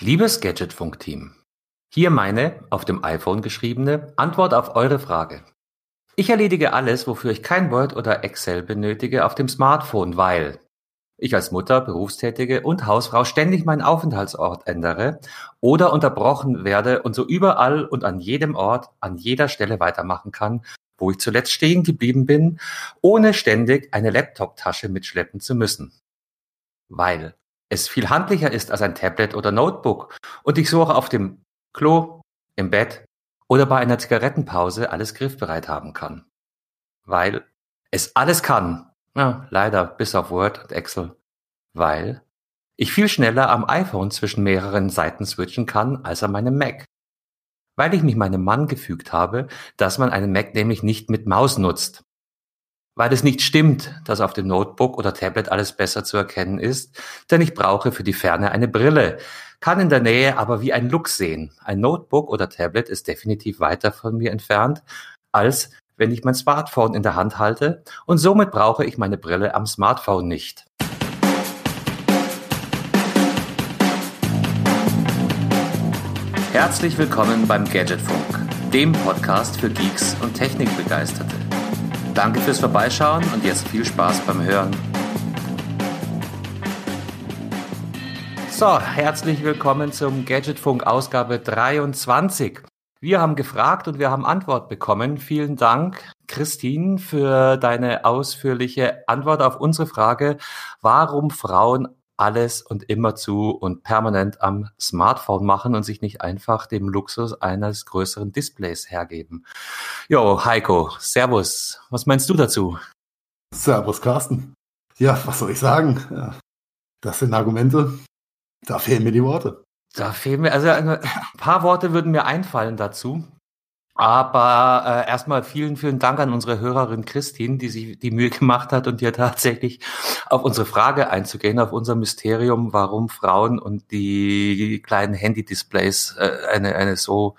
Liebes Gadgetfunk-Team, hier meine, auf dem iPhone geschriebene, Antwort auf eure Frage. Ich erledige alles, wofür ich kein Word oder Excel benötige, auf dem Smartphone, weil ich als Mutter, Berufstätige und Hausfrau ständig meinen Aufenthaltsort ändere oder unterbrochen werde und so überall und an jedem Ort, an jeder Stelle weitermachen kann, wo ich zuletzt stehen geblieben bin, ohne ständig eine Laptop-Tasche mitschleppen zu müssen. Weil es viel handlicher ist als ein Tablet oder Notebook und ich so auch auf dem Klo, im Bett oder bei einer Zigarettenpause alles griffbereit haben kann. Weil es alles kann. Ja, leider bis auf Word und Excel. Weil ich viel schneller am iPhone zwischen mehreren Seiten switchen kann als an meinem Mac. Weil ich mich meinem Mann gefügt habe, dass man einen Mac nämlich nicht mit Maus nutzt weil es nicht stimmt, dass auf dem Notebook oder Tablet alles besser zu erkennen ist, denn ich brauche für die Ferne eine Brille, kann in der Nähe aber wie ein Look sehen. Ein Notebook oder Tablet ist definitiv weiter von mir entfernt, als wenn ich mein Smartphone in der Hand halte und somit brauche ich meine Brille am Smartphone nicht. Herzlich willkommen beim Gadgetfunk, dem Podcast für Geeks und Technikbegeisterte. Danke fürs Vorbeischauen und jetzt viel Spaß beim Hören. So, herzlich willkommen zum Gadgetfunk Ausgabe 23. Wir haben gefragt und wir haben Antwort bekommen. Vielen Dank, Christine, für deine ausführliche Antwort auf unsere Frage, warum Frauen alles und immerzu und permanent am Smartphone machen und sich nicht einfach dem Luxus eines größeren Displays hergeben. Jo, Heiko, Servus. Was meinst du dazu? Servus, Carsten. Ja, was soll ich sagen? Das sind Argumente. Da fehlen mir die Worte. Da fehlen mir, also ein paar Worte würden mir einfallen dazu. Aber äh, erstmal vielen, vielen Dank an unsere Hörerin Christine, die sich die Mühe gemacht hat und hier tatsächlich auf unsere Frage einzugehen, auf unser Mysterium, warum Frauen und die kleinen Handy-Displays äh, eine, eine so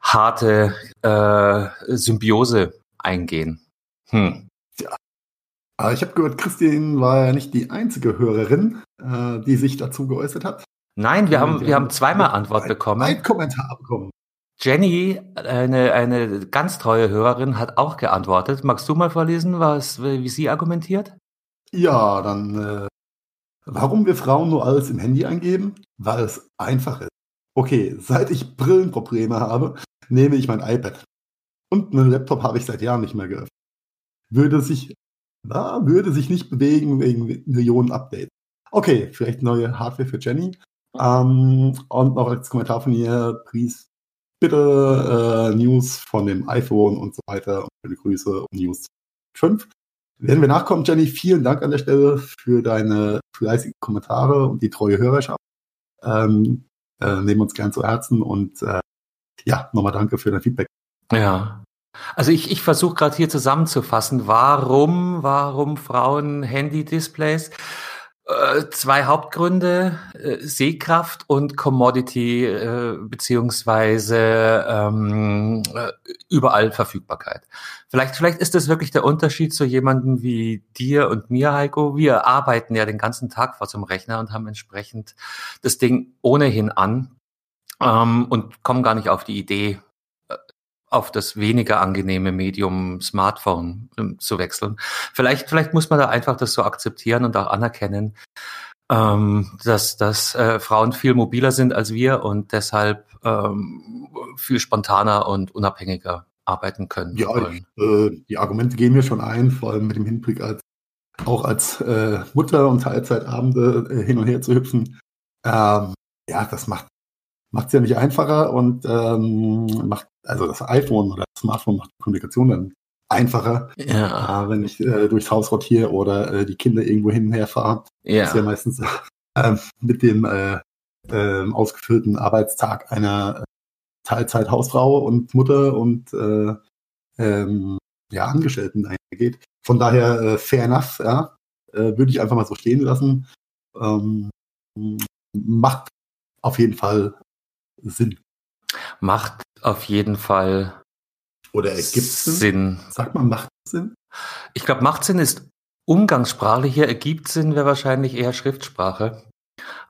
harte äh, Symbiose eingehen. Hm. Ja. Aber ich habe gehört, Christine war ja nicht die einzige Hörerin, äh, die sich dazu geäußert hat. Nein, wir haben, wir haben zweimal Antwort bekommen. Ein Kommentar bekommen. Jenny, eine, eine ganz treue Hörerin, hat auch geantwortet. Magst du mal vorlesen, was, wie sie argumentiert? Ja, dann, äh, warum wir Frauen nur alles im Handy eingeben? Weil es einfach ist. Okay, seit ich Brillenprobleme habe, nehme ich mein iPad. Und einen Laptop habe ich seit Jahren nicht mehr geöffnet. Würde sich, na, würde sich nicht bewegen wegen Millionen Updates. Okay, vielleicht neue Hardware für Jenny. Ähm, und noch als Kommentar von ihr, please bitte äh, News von dem iPhone und so weiter und schöne Grüße um News 5. Werden wir nachkommen, Jenny. Vielen Dank an der Stelle für deine fleißigen Kommentare und die treue Hörerschaft. Ähm, äh, nehmen uns gern zu Herzen und äh, ja, nochmal danke für dein Feedback. Ja. Also ich, ich versuche gerade hier zusammenzufassen, warum, warum Frauen Handy-Displays? Äh, zwei Hauptgründe, äh, Sehkraft und Commodity äh, beziehungsweise ähm, äh, überall Verfügbarkeit. Vielleicht, vielleicht ist das wirklich der Unterschied zu jemandem wie dir und mir, Heiko. Wir arbeiten ja den ganzen Tag vor zum Rechner und haben entsprechend das Ding ohnehin an ähm, und kommen gar nicht auf die Idee, auf das weniger angenehme Medium Smartphone ähm, zu wechseln. Vielleicht, vielleicht muss man da einfach das so akzeptieren und auch anerkennen, ähm, dass, dass äh, Frauen viel mobiler sind als wir und deshalb ähm, viel spontaner und unabhängiger arbeiten können. Ja, ich, äh, die Argumente gehen mir schon ein, vor allem mit dem Hinblick als auch als äh, Mutter und Teilzeitabende äh, hin und her zu hüpfen. Ähm, ja, das macht macht es ja nicht einfacher und ähm, macht, also das iPhone oder das Smartphone macht die Kommunikation dann einfacher, ja. äh, wenn ich äh, durchs Haus rotiere oder äh, die Kinder irgendwo hin und her fahre. Ja. Das ist ja meistens äh, mit dem äh, äh, ausgeführten Arbeitstag einer Teilzeit-Hausfrau und Mutter und äh, ähm, ja, Angestellten eingeht. Von daher äh, fair enough, ja, äh, würde ich einfach mal so stehen lassen. Ähm, macht auf jeden Fall Sinn. Macht auf jeden Fall oder ergibt Sinn. Sinn. Sagt man, macht Sinn? Ich glaube, macht Sinn ist umgangssprachlicher, ergibt Sinn wäre wahrscheinlich eher Schriftsprache.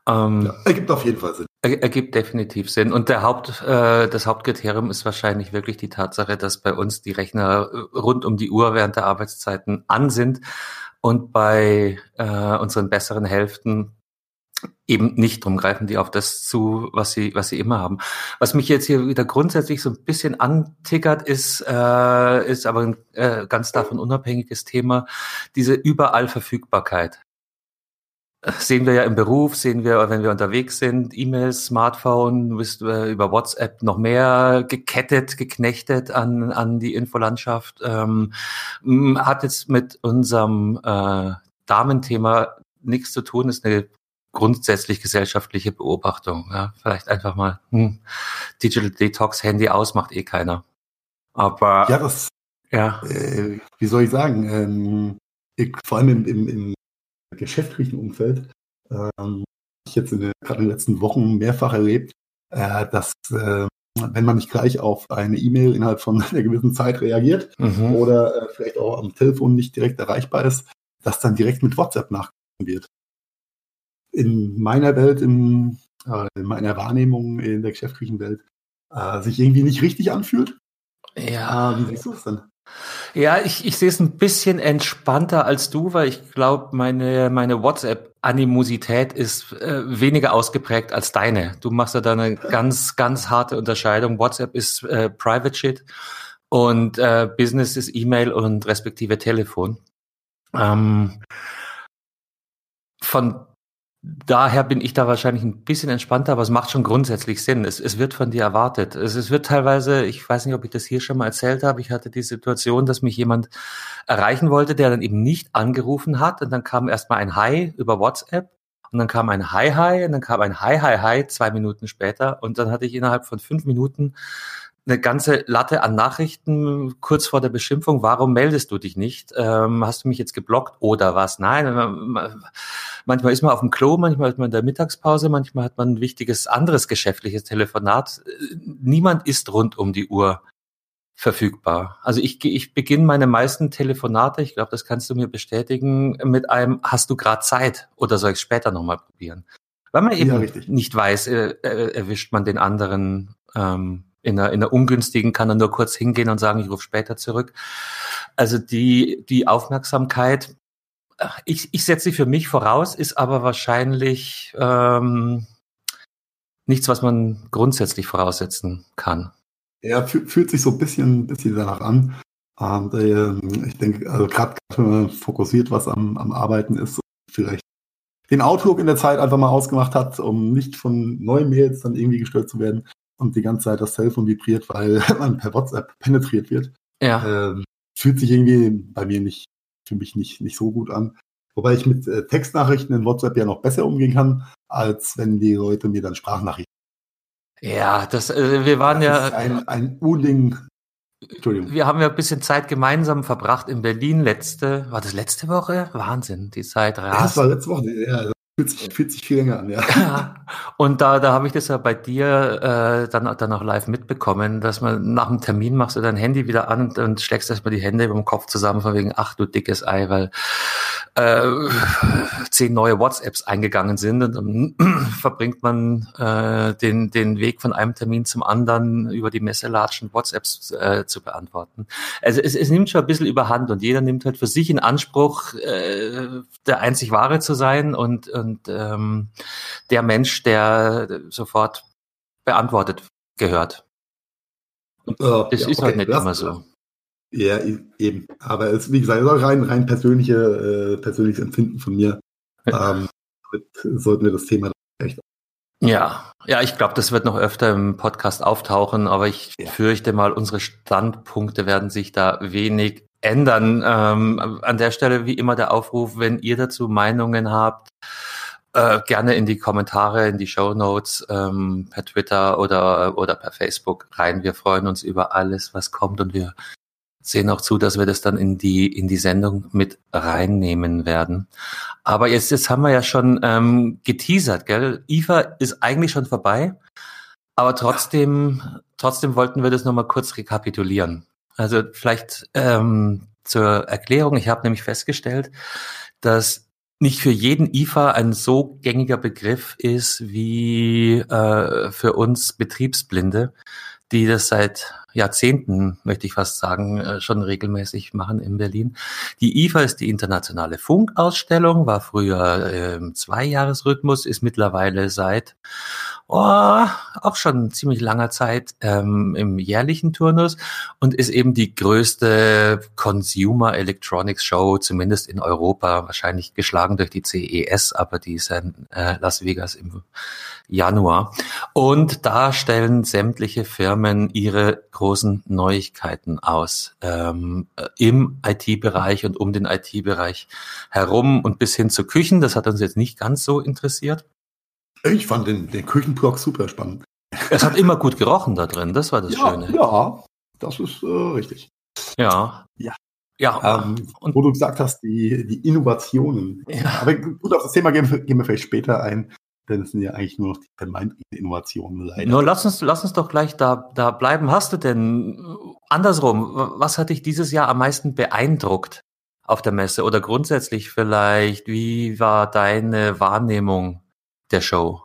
Ähm, ja, ergibt auf jeden Fall Sinn. Ergibt definitiv Sinn. Und der Haupt, äh, das Hauptkriterium ist wahrscheinlich wirklich die Tatsache, dass bei uns die Rechner äh, rund um die Uhr während der Arbeitszeiten an sind und bei äh, unseren besseren Hälften eben nicht drum greifen die auf das zu, was sie, was sie immer haben. Was mich jetzt hier wieder grundsätzlich so ein bisschen antickert, ist, äh, ist aber ein äh, ganz davon unabhängiges Thema, diese überall Verfügbarkeit sehen wir ja im Beruf, sehen wir, wenn wir unterwegs sind, E-Mails, Smartphone, bist über WhatsApp noch mehr gekettet, geknechtet an, an die Infolandschaft. Ähm, hat jetzt mit unserem äh, Damenthema nichts zu tun, ist eine grundsätzlich gesellschaftliche Beobachtung. Ja? Vielleicht einfach mal hm, Digital Detox, Handy aus, macht eh keiner. Aber ja, das, ja. Äh, wie soll ich sagen, ähm, ich, vor allem im, im, im geschäftlichen Umfeld ähm, ich jetzt in den, gerade in den letzten Wochen mehrfach erlebt, äh, dass äh, wenn man nicht gleich auf eine E-Mail innerhalb von einer gewissen Zeit reagiert mhm. oder äh, vielleicht auch am Telefon nicht direkt erreichbar ist, dass dann direkt mit WhatsApp nachgegangen wird. In meiner Welt, in, äh, in meiner Wahrnehmung in der geschäftlichen Welt, äh, sich irgendwie nicht richtig anfühlt. Ja. Wie siehst du es denn? Ja, ich, ich sehe es ein bisschen entspannter als du, weil ich glaube, meine, meine WhatsApp-Animosität ist äh, weniger ausgeprägt als deine. Du machst ja da eine ganz, ganz harte Unterscheidung. WhatsApp ist äh, Private Shit und äh, Business ist E-Mail und respektive Telefon. Ähm, von daher bin ich da wahrscheinlich ein bisschen entspannter, aber es macht schon grundsätzlich Sinn. Es, es wird von dir erwartet. Es, es wird teilweise, ich weiß nicht, ob ich das hier schon mal erzählt habe, ich hatte die Situation, dass mich jemand erreichen wollte, der dann eben nicht angerufen hat und dann kam erstmal ein Hi über WhatsApp und dann kam ein Hi Hi und dann kam ein Hi Hi Hi zwei Minuten später und dann hatte ich innerhalb von fünf Minuten eine ganze Latte an Nachrichten kurz vor der Beschimpfung. Warum meldest du dich nicht? Ähm, hast du mich jetzt geblockt oder was? Nein, manchmal ist man auf dem Klo, manchmal ist man in der Mittagspause, manchmal hat man ein wichtiges anderes geschäftliches Telefonat. Niemand ist rund um die Uhr verfügbar. Also ich, ich beginne meine meisten Telefonate, ich glaube, das kannst du mir bestätigen, mit einem Hast du gerade Zeit oder soll ich später nochmal probieren? Weil man eben ja, nicht weiß, äh, äh, erwischt man den anderen ähm, in einer, in einer ungünstigen kann er nur kurz hingehen und sagen, ich rufe später zurück. Also die, die Aufmerksamkeit, ich, ich setze sie für mich voraus, ist aber wahrscheinlich ähm, nichts, was man grundsätzlich voraussetzen kann. Ja, fühlt sich so ein bisschen, bisschen danach an. Und, äh, ich denke, also gerade wenn man fokussiert, was am, am Arbeiten ist, vielleicht den Outlook in der Zeit einfach mal ausgemacht hat, um nicht von neuen Mails dann irgendwie gestört zu werden und die ganze Zeit das Telefon vibriert, weil man per WhatsApp penetriert wird. Ja. Ähm, fühlt sich irgendwie bei mir nicht, für mich nicht, nicht so gut an. Wobei ich mit äh, Textnachrichten in WhatsApp ja noch besser umgehen kann, als wenn die Leute mir dann Sprachnachrichten. Ja, das, äh, wir waren das ja. Ist ein, ein Unding. Entschuldigung. Wir haben ja ein bisschen Zeit gemeinsam verbracht in Berlin letzte, war das letzte Woche? Wahnsinn, die Zeit rast. Ja, das war letzte Woche, ja. Fühlt sich, fühlt sich viel länger an, ja. ja. Und da, da habe ich das ja bei dir äh, dann, dann auch live mitbekommen, dass man nach dem Termin machst du dein Handy wieder an und, und schlägst erstmal die Hände über dem Kopf zusammen, von wegen, ach du dickes Ei, weil äh, zehn neue WhatsApps eingegangen sind und dann verbringt man äh, den, den Weg von einem Termin zum anderen über die Messe latschen, WhatsApps äh, zu beantworten. Also es, es nimmt schon ein bisschen überhand und jeder nimmt halt für sich in Anspruch, äh, der einzig Wahre zu sein und, und ähm, der Mensch, der sofort beantwortet gehört. Und das ja, ist halt okay. halt nicht immer so. Ja, eben. Aber es, wie gesagt, ist auch rein, rein persönliche, äh, persönliches Empfinden von mir. Ähm, sollten wir das Thema echt. Ja, ja, ich glaube, das wird noch öfter im Podcast auftauchen, aber ich ja. fürchte mal, unsere Standpunkte werden sich da wenig ändern. Ähm, an der Stelle wie immer der Aufruf, wenn ihr dazu Meinungen habt, äh, gerne in die Kommentare, in die Show Notes, ähm, per Twitter oder, oder per Facebook rein. Wir freuen uns über alles, was kommt und wir sehen auch zu, dass wir das dann in die, in die Sendung mit reinnehmen werden. Aber jetzt, jetzt haben wir ja schon ähm, geteasert, gell? IFA ist eigentlich schon vorbei, aber trotzdem, trotzdem wollten wir das nochmal kurz rekapitulieren. Also vielleicht ähm, zur Erklärung, ich habe nämlich festgestellt, dass nicht für jeden IFA ein so gängiger Begriff ist wie äh, für uns Betriebsblinde, die das seit Jahrzehnten, möchte ich fast sagen, äh, schon regelmäßig machen in Berlin. Die IFA ist die internationale Funkausstellung, war früher im Zweijahresrhythmus, ist mittlerweile seit oh, auch schon ziemlich langer Zeit ähm, im jährlichen Turnus und ist eben die größte Consumer Electronics Show, zumindest in Europa, wahrscheinlich geschlagen durch die CES, aber die ist in äh, Las Vegas im Januar. Und da stellen sämtliche Firmen ihre großen Neuigkeiten aus ähm, im IT-Bereich und um den IT-Bereich herum und bis hin zu Küchen. Das hat uns jetzt nicht ganz so interessiert. Ich fand den, den Küchenblock super spannend. Es hat immer gut gerochen da drin, das war das ja, Schöne. Ja, das ist äh, richtig. Ja. Ja. Ja. Ähm, und wo du gesagt hast, die, die Innovationen. Ja. Aber gut, auf das Thema gehen gehen wir vielleicht später ein, denn es sind ja eigentlich nur noch die vermeintlichen Innovationen leider. Nur lass uns, lass uns doch gleich da, da bleiben. Hast du denn andersrum, was hat dich dieses Jahr am meisten beeindruckt auf der Messe? Oder grundsätzlich vielleicht, wie war deine Wahrnehmung der Show?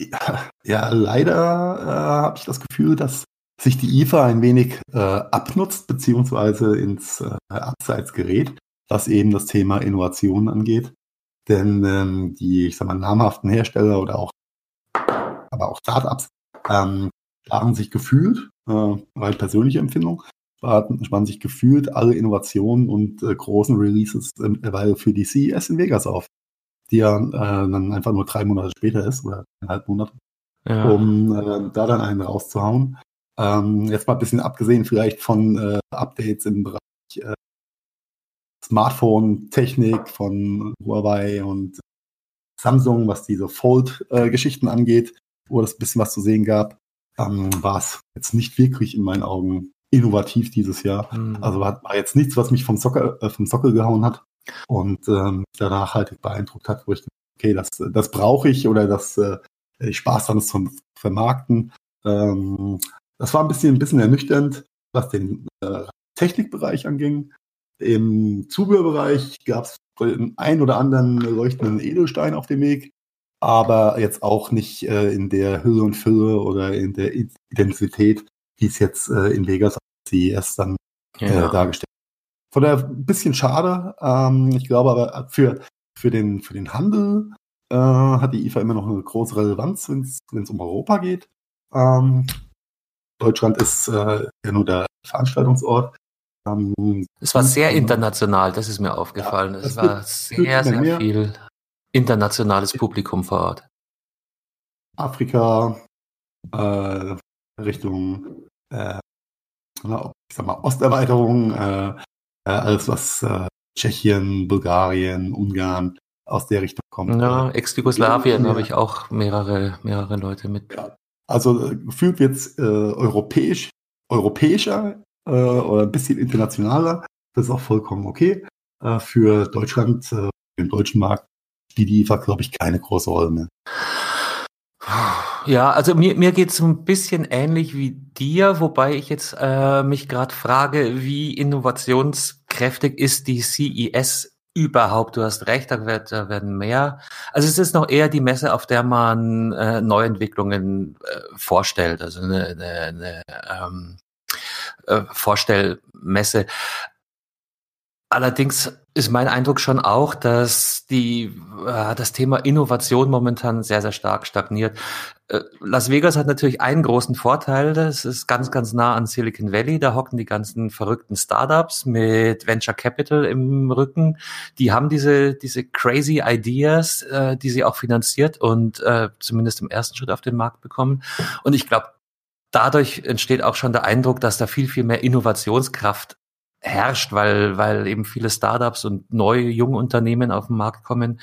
Ja, ja leider äh, habe ich das Gefühl, dass sich die IFA ein wenig äh, abnutzt, beziehungsweise ins äh, Abseits gerät, was eben das Thema Innovation angeht. Denn ähm, die, ich sag mal, namhaften Hersteller oder auch, aber auch Startups ähm, sparen sich gefühlt, äh, weil persönliche Empfindung, sparen, sparen sich gefühlt alle Innovationen und äh, großen Releases äh, weil für die CES in Vegas auf die ja äh, dann einfach nur drei Monate später ist oder eineinhalb Monate, ja. um äh, da dann einen rauszuhauen. Ähm, jetzt mal ein bisschen abgesehen vielleicht von äh, Updates im Bereich äh, Smartphone-Technik von Huawei und Samsung, was diese Fold-Geschichten angeht, wo es ein bisschen was zu sehen gab, ähm, war es jetzt nicht wirklich in meinen Augen innovativ dieses Jahr. Mhm. Also war, war, jetzt nichts, was mich vom Sockel, äh, vom Sockel gehauen hat und ähm, da nachhaltig beeindruckt hat, wo ich okay, das, das brauche ich oder das äh, ich Spaß daran, zu vermarkten. Ähm, das war ein bisschen, ein bisschen ernüchternd, was den äh, Technikbereich anging. Im Zubehörbereich gab es den ein oder anderen leuchtenden Edelstein auf dem Weg, aber jetzt auch nicht äh, in der Hülle und Fülle oder in der Intensität, wie es jetzt äh, in Vegas CES dann äh, ja. dargestellt von daher ein bisschen schade. Ähm, ich glaube aber für, für, den, für den Handel äh, hat die IFA immer noch eine große Relevanz, wenn es um Europa geht. Ähm, Deutschland ist äh, ja nur der Veranstaltungsort. Ähm, es war sehr international, das ist mir aufgefallen. Ja, es war sehr, sehr mehr. viel internationales Publikum vor Ort. Afrika, äh, Richtung äh, ich sag mal, Osterweiterung, äh, äh, alles was äh, Tschechien, Bulgarien, Ungarn aus der Richtung kommt. Ja, Ex-Jugoslawien habe ich auch mehrere, mehrere Leute mit. Ja. Also äh, gefühlt wird es europäisch, europäischer äh, oder ein bisschen internationaler. Das ist auch vollkommen okay. Äh, für Deutschland, äh, den deutschen Markt, spielt die IFA, glaube ich, keine große Rolle mehr. Ja, also mir, mir geht es ein bisschen ähnlich wie dir, wobei ich jetzt äh, mich gerade frage, wie innovationskräftig ist die CES überhaupt? Du hast recht, da, wird, da werden mehr. Also es ist noch eher die Messe, auf der man äh, Neuentwicklungen äh, vorstellt, also eine, eine, eine ähm, äh, Vorstellmesse. Allerdings ist mein Eindruck schon auch, dass die, äh, das Thema Innovation momentan sehr, sehr stark stagniert. Äh, Las Vegas hat natürlich einen großen Vorteil, das ist ganz, ganz nah an Silicon Valley, da hocken die ganzen verrückten Startups mit Venture Capital im Rücken. Die haben diese, diese crazy Ideas, äh, die sie auch finanziert und zumindest im ersten Schritt auf den Markt bekommen. Und ich glaube, dadurch entsteht auch schon der Eindruck, dass da viel, viel mehr Innovationskraft herrscht, weil, weil eben viele Startups und neue junge Unternehmen auf den Markt kommen,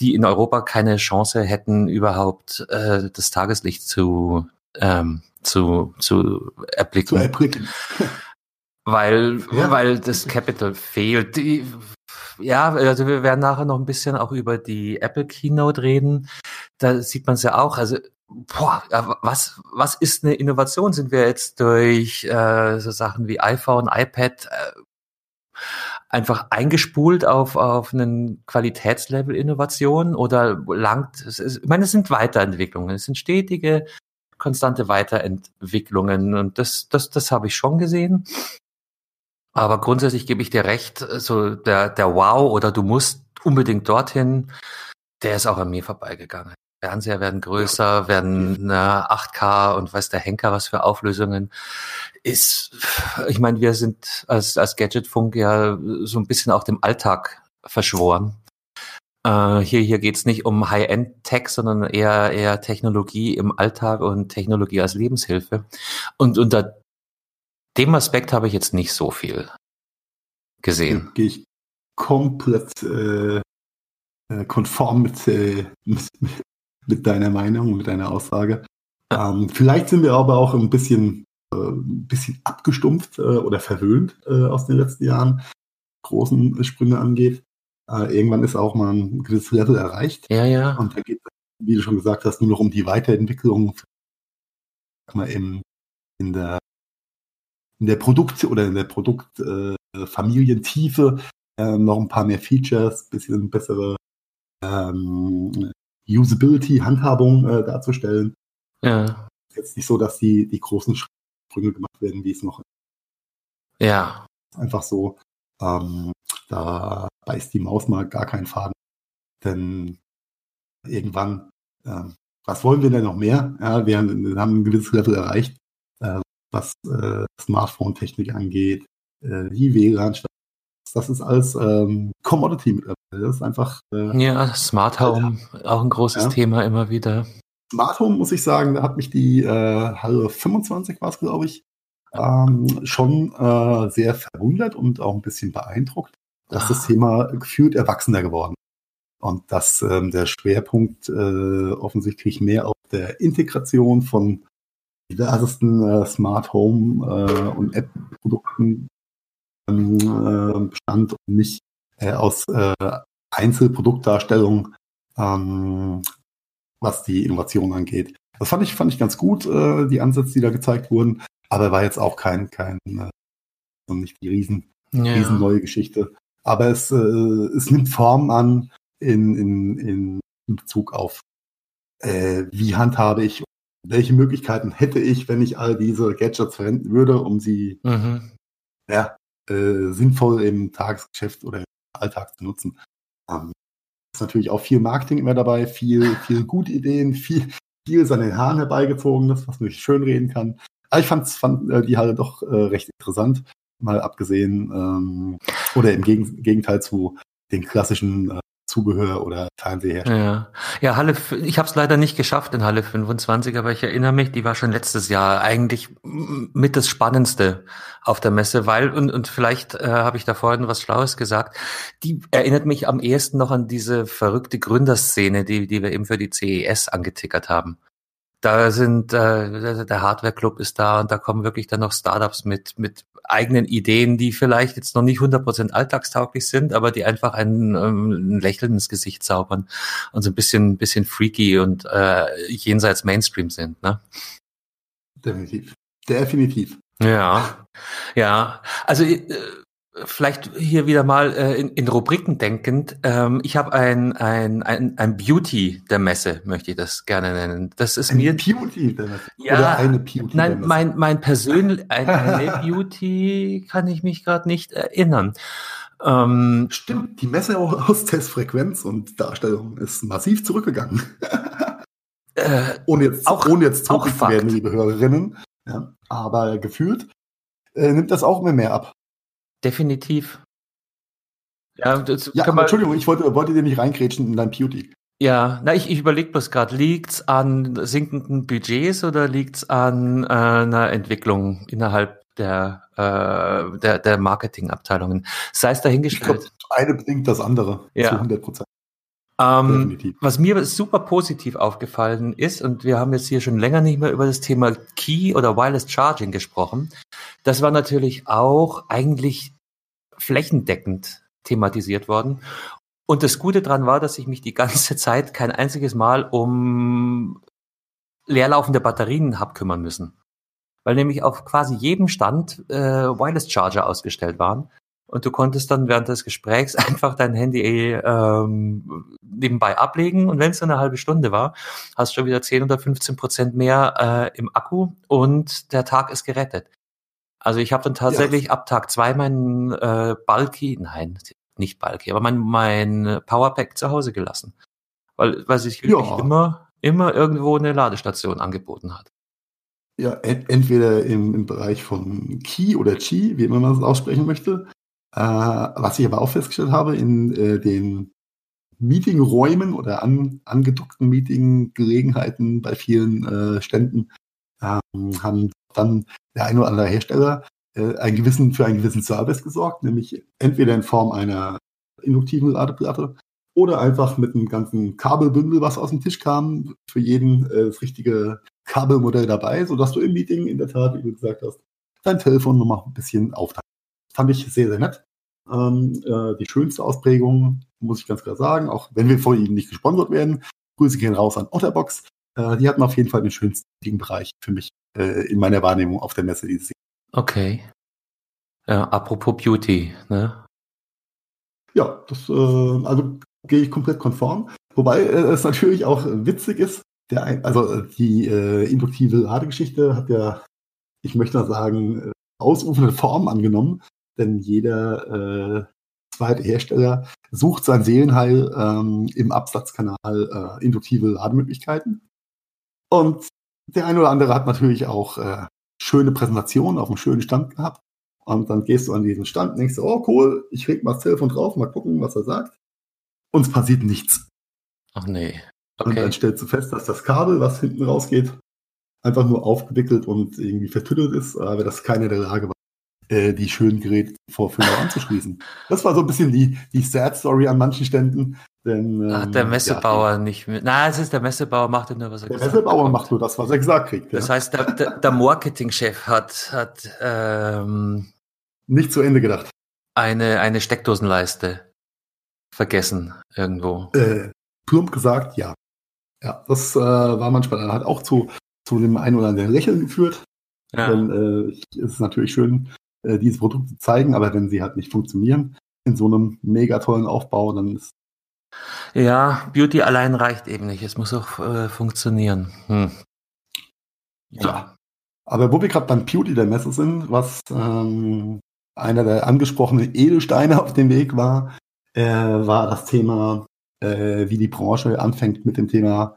die in Europa keine Chance hätten, überhaupt äh, das Tageslicht zu, ähm, zu, zu erblicken. Zu erblicken. weil, ja. weil das Capital fehlt. Die, ja, also wir werden nachher noch ein bisschen auch über die Apple Keynote reden. Da sieht man es ja auch. Also boah, was, was ist eine Innovation? Sind wir jetzt durch äh, so Sachen wie iPhone, iPad äh, einfach eingespult auf, auf einen Qualitätslevel Innovation oder langt, es ist, ich meine, es sind Weiterentwicklungen, es sind stetige, konstante Weiterentwicklungen und das, das, das habe ich schon gesehen. Aber grundsätzlich gebe ich dir recht, so der, der Wow oder du musst unbedingt dorthin, der ist auch an mir vorbeigegangen. Fernseher werden größer, werden na, 8K und weiß der Henker was für Auflösungen. Ist, ich meine, wir sind als, als Gadgetfunk ja so ein bisschen auch dem Alltag verschworen. Äh, hier hier geht's nicht um High-End-Tech, sondern eher, eher Technologie im Alltag und Technologie als Lebenshilfe. Und unter dem Aspekt habe ich jetzt nicht so viel gesehen. Gehe ich komplett äh, äh konform mit, äh, mit, mit deiner Meinung, mit deiner Aussage. Ähm, vielleicht sind wir aber auch ein bisschen, äh, ein bisschen abgestumpft äh, oder verwöhnt äh, aus den letzten Jahren, großen Sprünge angeht. Äh, irgendwann ist auch mal ein gewisses Level erreicht. Ja, ja. Und da geht wie du schon gesagt hast, nur noch um die Weiterentwicklung mal im, in der in der Produkt- oder in der Produktfamilientiefe äh, äh, noch ein paar mehr Features, bisschen bessere ähm, Usability, Handhabung äh, darzustellen. Ja. Jetzt nicht so, dass die, die großen Sprünge gemacht werden, wie es noch ist. Ja. Einfach so, ähm, da beißt die Maus mal gar keinen Faden. Denn irgendwann, ähm, was wollen wir denn noch mehr? Ja, wir, haben, wir haben ein gewisses Level erreicht, äh, was äh, Smartphone-Technik angeht, äh, die WLAN, das ist alles ähm, Commodity mittlerweile. Das ist einfach. Äh, ja, Smart Home, ja. auch ein großes ja. Thema immer wieder. Smart Home, muss ich sagen, da hat mich die äh, Halle 25 war es, glaube ich, ähm, schon äh, sehr verwundert und auch ein bisschen beeindruckt, dass ah. das Thema gefühlt erwachsener geworden ist. Und dass ähm, der Schwerpunkt äh, offensichtlich mehr auf der Integration von diversesten äh, Smart Home äh, und App-Produkten ähm, bestand und nicht äh, aus äh, Einzelproduktdarstellung, ähm, was die Innovation angeht. Das fand ich, fand ich ganz gut, äh, die Ansätze, die da gezeigt wurden, aber war jetzt auch kein, kein äh, nicht die riesen, ja. riesen neue Geschichte. Aber es, äh, es nimmt Form an in, in, in Bezug auf, äh, wie handhabe ich, welche Möglichkeiten hätte ich, wenn ich all diese Gadgets verwenden würde, um sie mhm. ja, äh, sinnvoll im Tagesgeschäft oder im Alltag zu nutzen. Ähm, ist natürlich auch viel Marketing immer dabei, viel, viel gute Ideen, viel, viel seine Haaren herbeigezogenes, was man nicht schön reden kann. Aber ich fand, fand äh, die Halle doch äh, recht interessant, mal abgesehen ähm, oder im Gegenteil zu den klassischen äh, Zubehör oder Fernsehersteller. Ja, ja Halle, ich habe es leider nicht geschafft in Halle 25, aber ich erinnere mich, die war schon letztes Jahr eigentlich mit das Spannendste auf der Messe, weil, und, und vielleicht äh, habe ich da vorhin was Schlaues gesagt, die erinnert mich am ehesten noch an diese verrückte Gründerszene, die, die wir eben für die CES angetickert haben da sind äh, der Hardware Club ist da und da kommen wirklich dann noch Startups mit mit eigenen Ideen, die vielleicht jetzt noch nicht 100% alltagstauglich sind, aber die einfach ein, ähm, ein Lächeln ins Gesicht zaubern und so ein bisschen bisschen freaky und äh, jenseits Mainstream sind, ne? Definitiv. Definitiv. Ja. Ja, also äh, vielleicht hier wieder mal äh, in, in Rubriken denkend. Ähm, ich habe ein, ein, ein, ein Beauty der Messe, möchte ich das gerne nennen. Das ist ein mir. Beauty der Messe. Ja, Oder eine Beauty nein, der Messe. mein, mein persönlich, ein, eine Beauty kann ich mich gerade nicht erinnern. Ähm, Stimmt, die Messe aus Testfrequenz und Darstellung ist massiv zurückgegangen. äh, ohne jetzt, auch, ohne jetzt zu werden, liebe Hörerinnen. Ja, aber gefühlt äh, nimmt das auch immer mehr ab. Definitiv. Ja, ja aber Entschuldigung, ich wollte, wollte dir nicht reingrätschen in dein Beauty. Ja, na, ich, ich überlege bloß gerade, liegt's an sinkenden Budgets oder liegt's an äh, einer Entwicklung innerhalb der, äh, der, der Marketingabteilungen? Sei es dahingestellt. Ich glaub, eine bedingt das andere ja. zu 100 Prozent. Ähm, was mir super positiv aufgefallen ist, und wir haben jetzt hier schon länger nicht mehr über das Thema Key oder Wireless Charging gesprochen, das war natürlich auch eigentlich flächendeckend thematisiert worden. Und das Gute dran war, dass ich mich die ganze Zeit kein einziges Mal um leerlaufende Batterien hab kümmern müssen. Weil nämlich auf quasi jedem Stand äh, Wireless Charger ausgestellt waren und du konntest dann während des Gesprächs einfach dein Handy ähm, nebenbei ablegen und wenn es eine halbe Stunde war, hast du schon wieder 10 oder 15 Prozent mehr äh, im Akku und der Tag ist gerettet. Also ich habe dann tatsächlich ja. ab Tag zwei meinen äh, Bulky, nein, nicht Bulky, aber mein, mein Powerpack zu Hause gelassen. Weil, weil sich wirklich ja. immer, immer irgendwo eine Ladestation angeboten hat. Ja, entweder im, im Bereich von Key oder Qi, wie immer man es aussprechen möchte, äh, was ich aber auch festgestellt habe, in äh, den Meetingräumen oder an, Meetinggelegenheiten bei vielen äh, Ständen ähm, haben dann der ein oder andere Hersteller äh, einen gewissen, für einen gewissen Service gesorgt, nämlich entweder in Form einer induktiven Ladeplatte oder einfach mit einem ganzen Kabelbündel, was aus dem Tisch kam, für jeden äh, das richtige Kabelmodell dabei, sodass du im Meeting in der Tat, wie du gesagt hast, dein Telefon nochmal ein bisschen aufteilen fand ich sehr, sehr nett. Ähm, äh, die schönste Ausprägung, muss ich ganz klar sagen, auch wenn wir von ihnen nicht gesponsert werden. Grüße gehen raus an Otterbox. Äh, die hatten auf jeden Fall den schönsten Bereich für mich äh, in meiner Wahrnehmung auf der Messe dieses Jahr. Okay. Ja, apropos Beauty, ne? Ja, das, äh, also gehe ich komplett konform. Wobei äh, es natürlich auch witzig ist, der, also die äh, induktive Ladegeschichte hat ja, ich möchte mal sagen, äh, ausufernde Form angenommen denn jeder äh, zweite Hersteller sucht sein Seelenheil ähm, im Absatzkanal äh, induktive Lademöglichkeiten. Und der eine oder andere hat natürlich auch äh, schöne Präsentationen auf einem schönen Stand gehabt. Und dann gehst du an diesen Stand und denkst, oh cool, ich reg mal das Telefon drauf, mal gucken, was er sagt. Und es passiert nichts. Ach nee. Okay. Und dann stellst du fest, dass das Kabel, was hinten rausgeht, einfach nur aufgewickelt und irgendwie vertüttelt ist, aber das keine der Lage war, äh, die schönen Geräte vor Füller anzuschließen. Das war so ein bisschen die, die Sad Story an manchen Ständen. Denn, ähm, Ach, der Messebauer ja, nicht mit. Na, es ist der Messebauer macht nur, was er der gesagt hat. Der Messebauer macht nur das, was er gesagt kriegt. Das heißt, der, der, der Marketingchef hat, hat ähm, nicht zu Ende gedacht. Eine, eine Steckdosenleiste vergessen irgendwo. Äh, plump gesagt, ja. Ja, das äh, war manchmal dann halt auch zu, zu dem einen oder anderen Lächeln geführt. Ja. Denn äh, es ist natürlich schön, äh, diese Produkte zeigen, aber wenn sie halt nicht funktionieren in so einem mega tollen Aufbau, dann ist ja, Beauty allein reicht eben nicht. Es muss auch äh, funktionieren. Hm. Ja. ja. Aber wo wir gerade beim Beauty der Messe sind, was ähm, einer der angesprochenen Edelsteine auf dem Weg war, äh, war das Thema, äh, wie die Branche anfängt mit dem Thema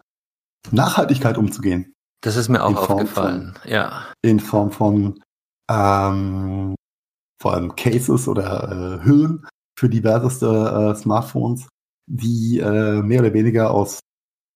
Nachhaltigkeit umzugehen. Das ist mir auch aufgefallen, von, ja. In Form von ähm, vor allem Cases oder äh, Hüllen für diverseste äh, Smartphones, die äh, mehr oder weniger aus,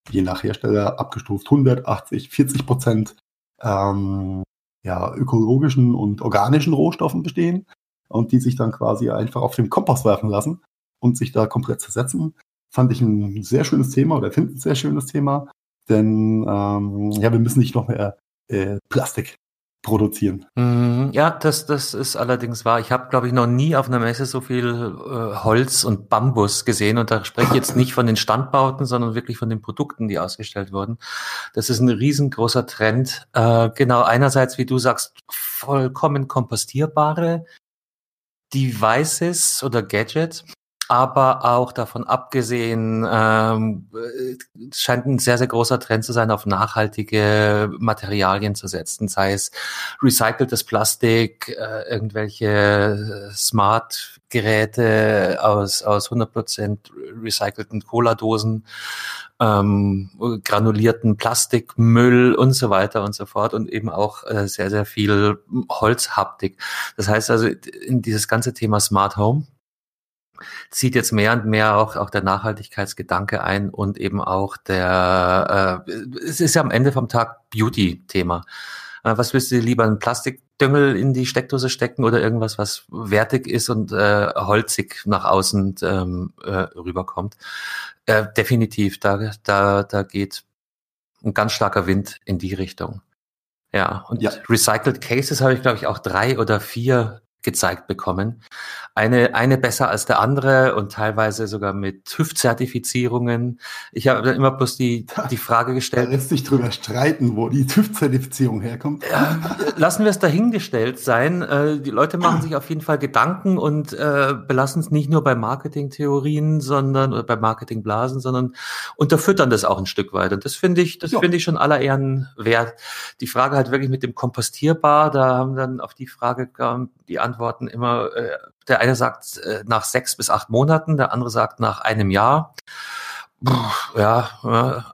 je nach Hersteller, abgestuft 180, 40 Prozent ähm, ja, ökologischen und organischen Rohstoffen bestehen und die sich dann quasi einfach auf den Kompost werfen lassen und sich da komplett zersetzen. Fand ich ein sehr schönes Thema oder finde ein sehr schönes Thema, denn ähm, ja, wir müssen nicht noch mehr äh, Plastik produzieren. Mhm. Ja, das, das ist allerdings wahr. Ich habe, glaube ich, noch nie auf einer Messe so viel äh, Holz und Bambus gesehen. Und da spreche ich jetzt nicht von den Standbauten, sondern wirklich von den Produkten, die ausgestellt wurden. Das ist ein riesengroßer Trend. Äh, genau, einerseits, wie du sagst, vollkommen kompostierbare Devices oder Gadgets aber auch davon abgesehen ähm, scheint ein sehr, sehr großer Trend zu sein, auf nachhaltige Materialien zu setzen, sei es recyceltes Plastik, äh, irgendwelche Smart-Geräte aus, aus 100% recycelten Cola-Dosen, ähm, granulierten Plastikmüll und so weiter und so fort und eben auch äh, sehr, sehr viel Holzhaptik. Das heißt also, in dieses ganze Thema Smart Home zieht jetzt mehr und mehr auch, auch der Nachhaltigkeitsgedanke ein und eben auch der, äh, es ist ja am Ende vom Tag Beauty-Thema. Äh, was willst du lieber, einen Plastikdüngel in die Steckdose stecken oder irgendwas, was wertig ist und äh, holzig nach außen ähm, äh, rüberkommt? Äh, definitiv, da, da, da geht ein ganz starker Wind in die Richtung. Ja, und ja. Recycled Cases habe ich, glaube ich, auch drei oder vier gezeigt bekommen. Eine, eine besser als der andere und teilweise sogar mit TÜV-Zertifizierungen. Ich habe dann immer bloß die, die Frage gestellt. Da lässt sich drüber streiten, wo die TÜV-Zertifizierung herkommt. Ja, lassen wir es dahingestellt sein. Äh, die Leute machen sich auf jeden Fall Gedanken und äh, belassen es nicht nur bei Marketingtheorien, sondern oder bei Marketingblasen, sondern unterfüttern das auch ein Stück weit. Und das finde ich, das ja. finde ich schon aller Ehren wert. Die Frage halt wirklich mit dem kompostierbar, da haben dann auf die Frage kam die Antworten immer, äh, der eine sagt äh, nach sechs bis acht Monaten, der andere sagt nach einem Jahr. Puh, ja, ja.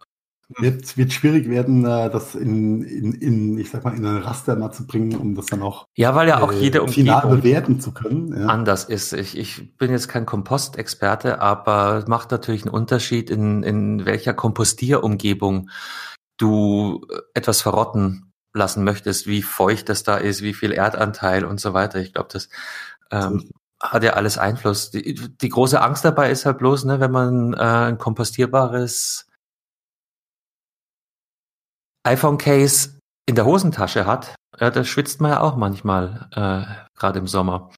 Wird, wird schwierig werden, äh, das in, in, in, ich sag mal, in eine Raster mal zu bringen, um das dann auch, ja, weil ja auch jede äh, final bewerten zu können. Ja. Anders ist. Ich, ich bin jetzt kein Kompostexperte, aber es macht natürlich einen Unterschied, in, in welcher Kompostierumgebung du äh, etwas verrotten lassen möchtest, wie feucht das da ist, wie viel Erdanteil und so weiter. Ich glaube, das ähm, hat ja alles Einfluss. Die, die große Angst dabei ist halt bloß, ne, wenn man äh, ein kompostierbares iPhone-Case in der Hosentasche hat, ja, da schwitzt man ja auch manchmal, äh, gerade im Sommer.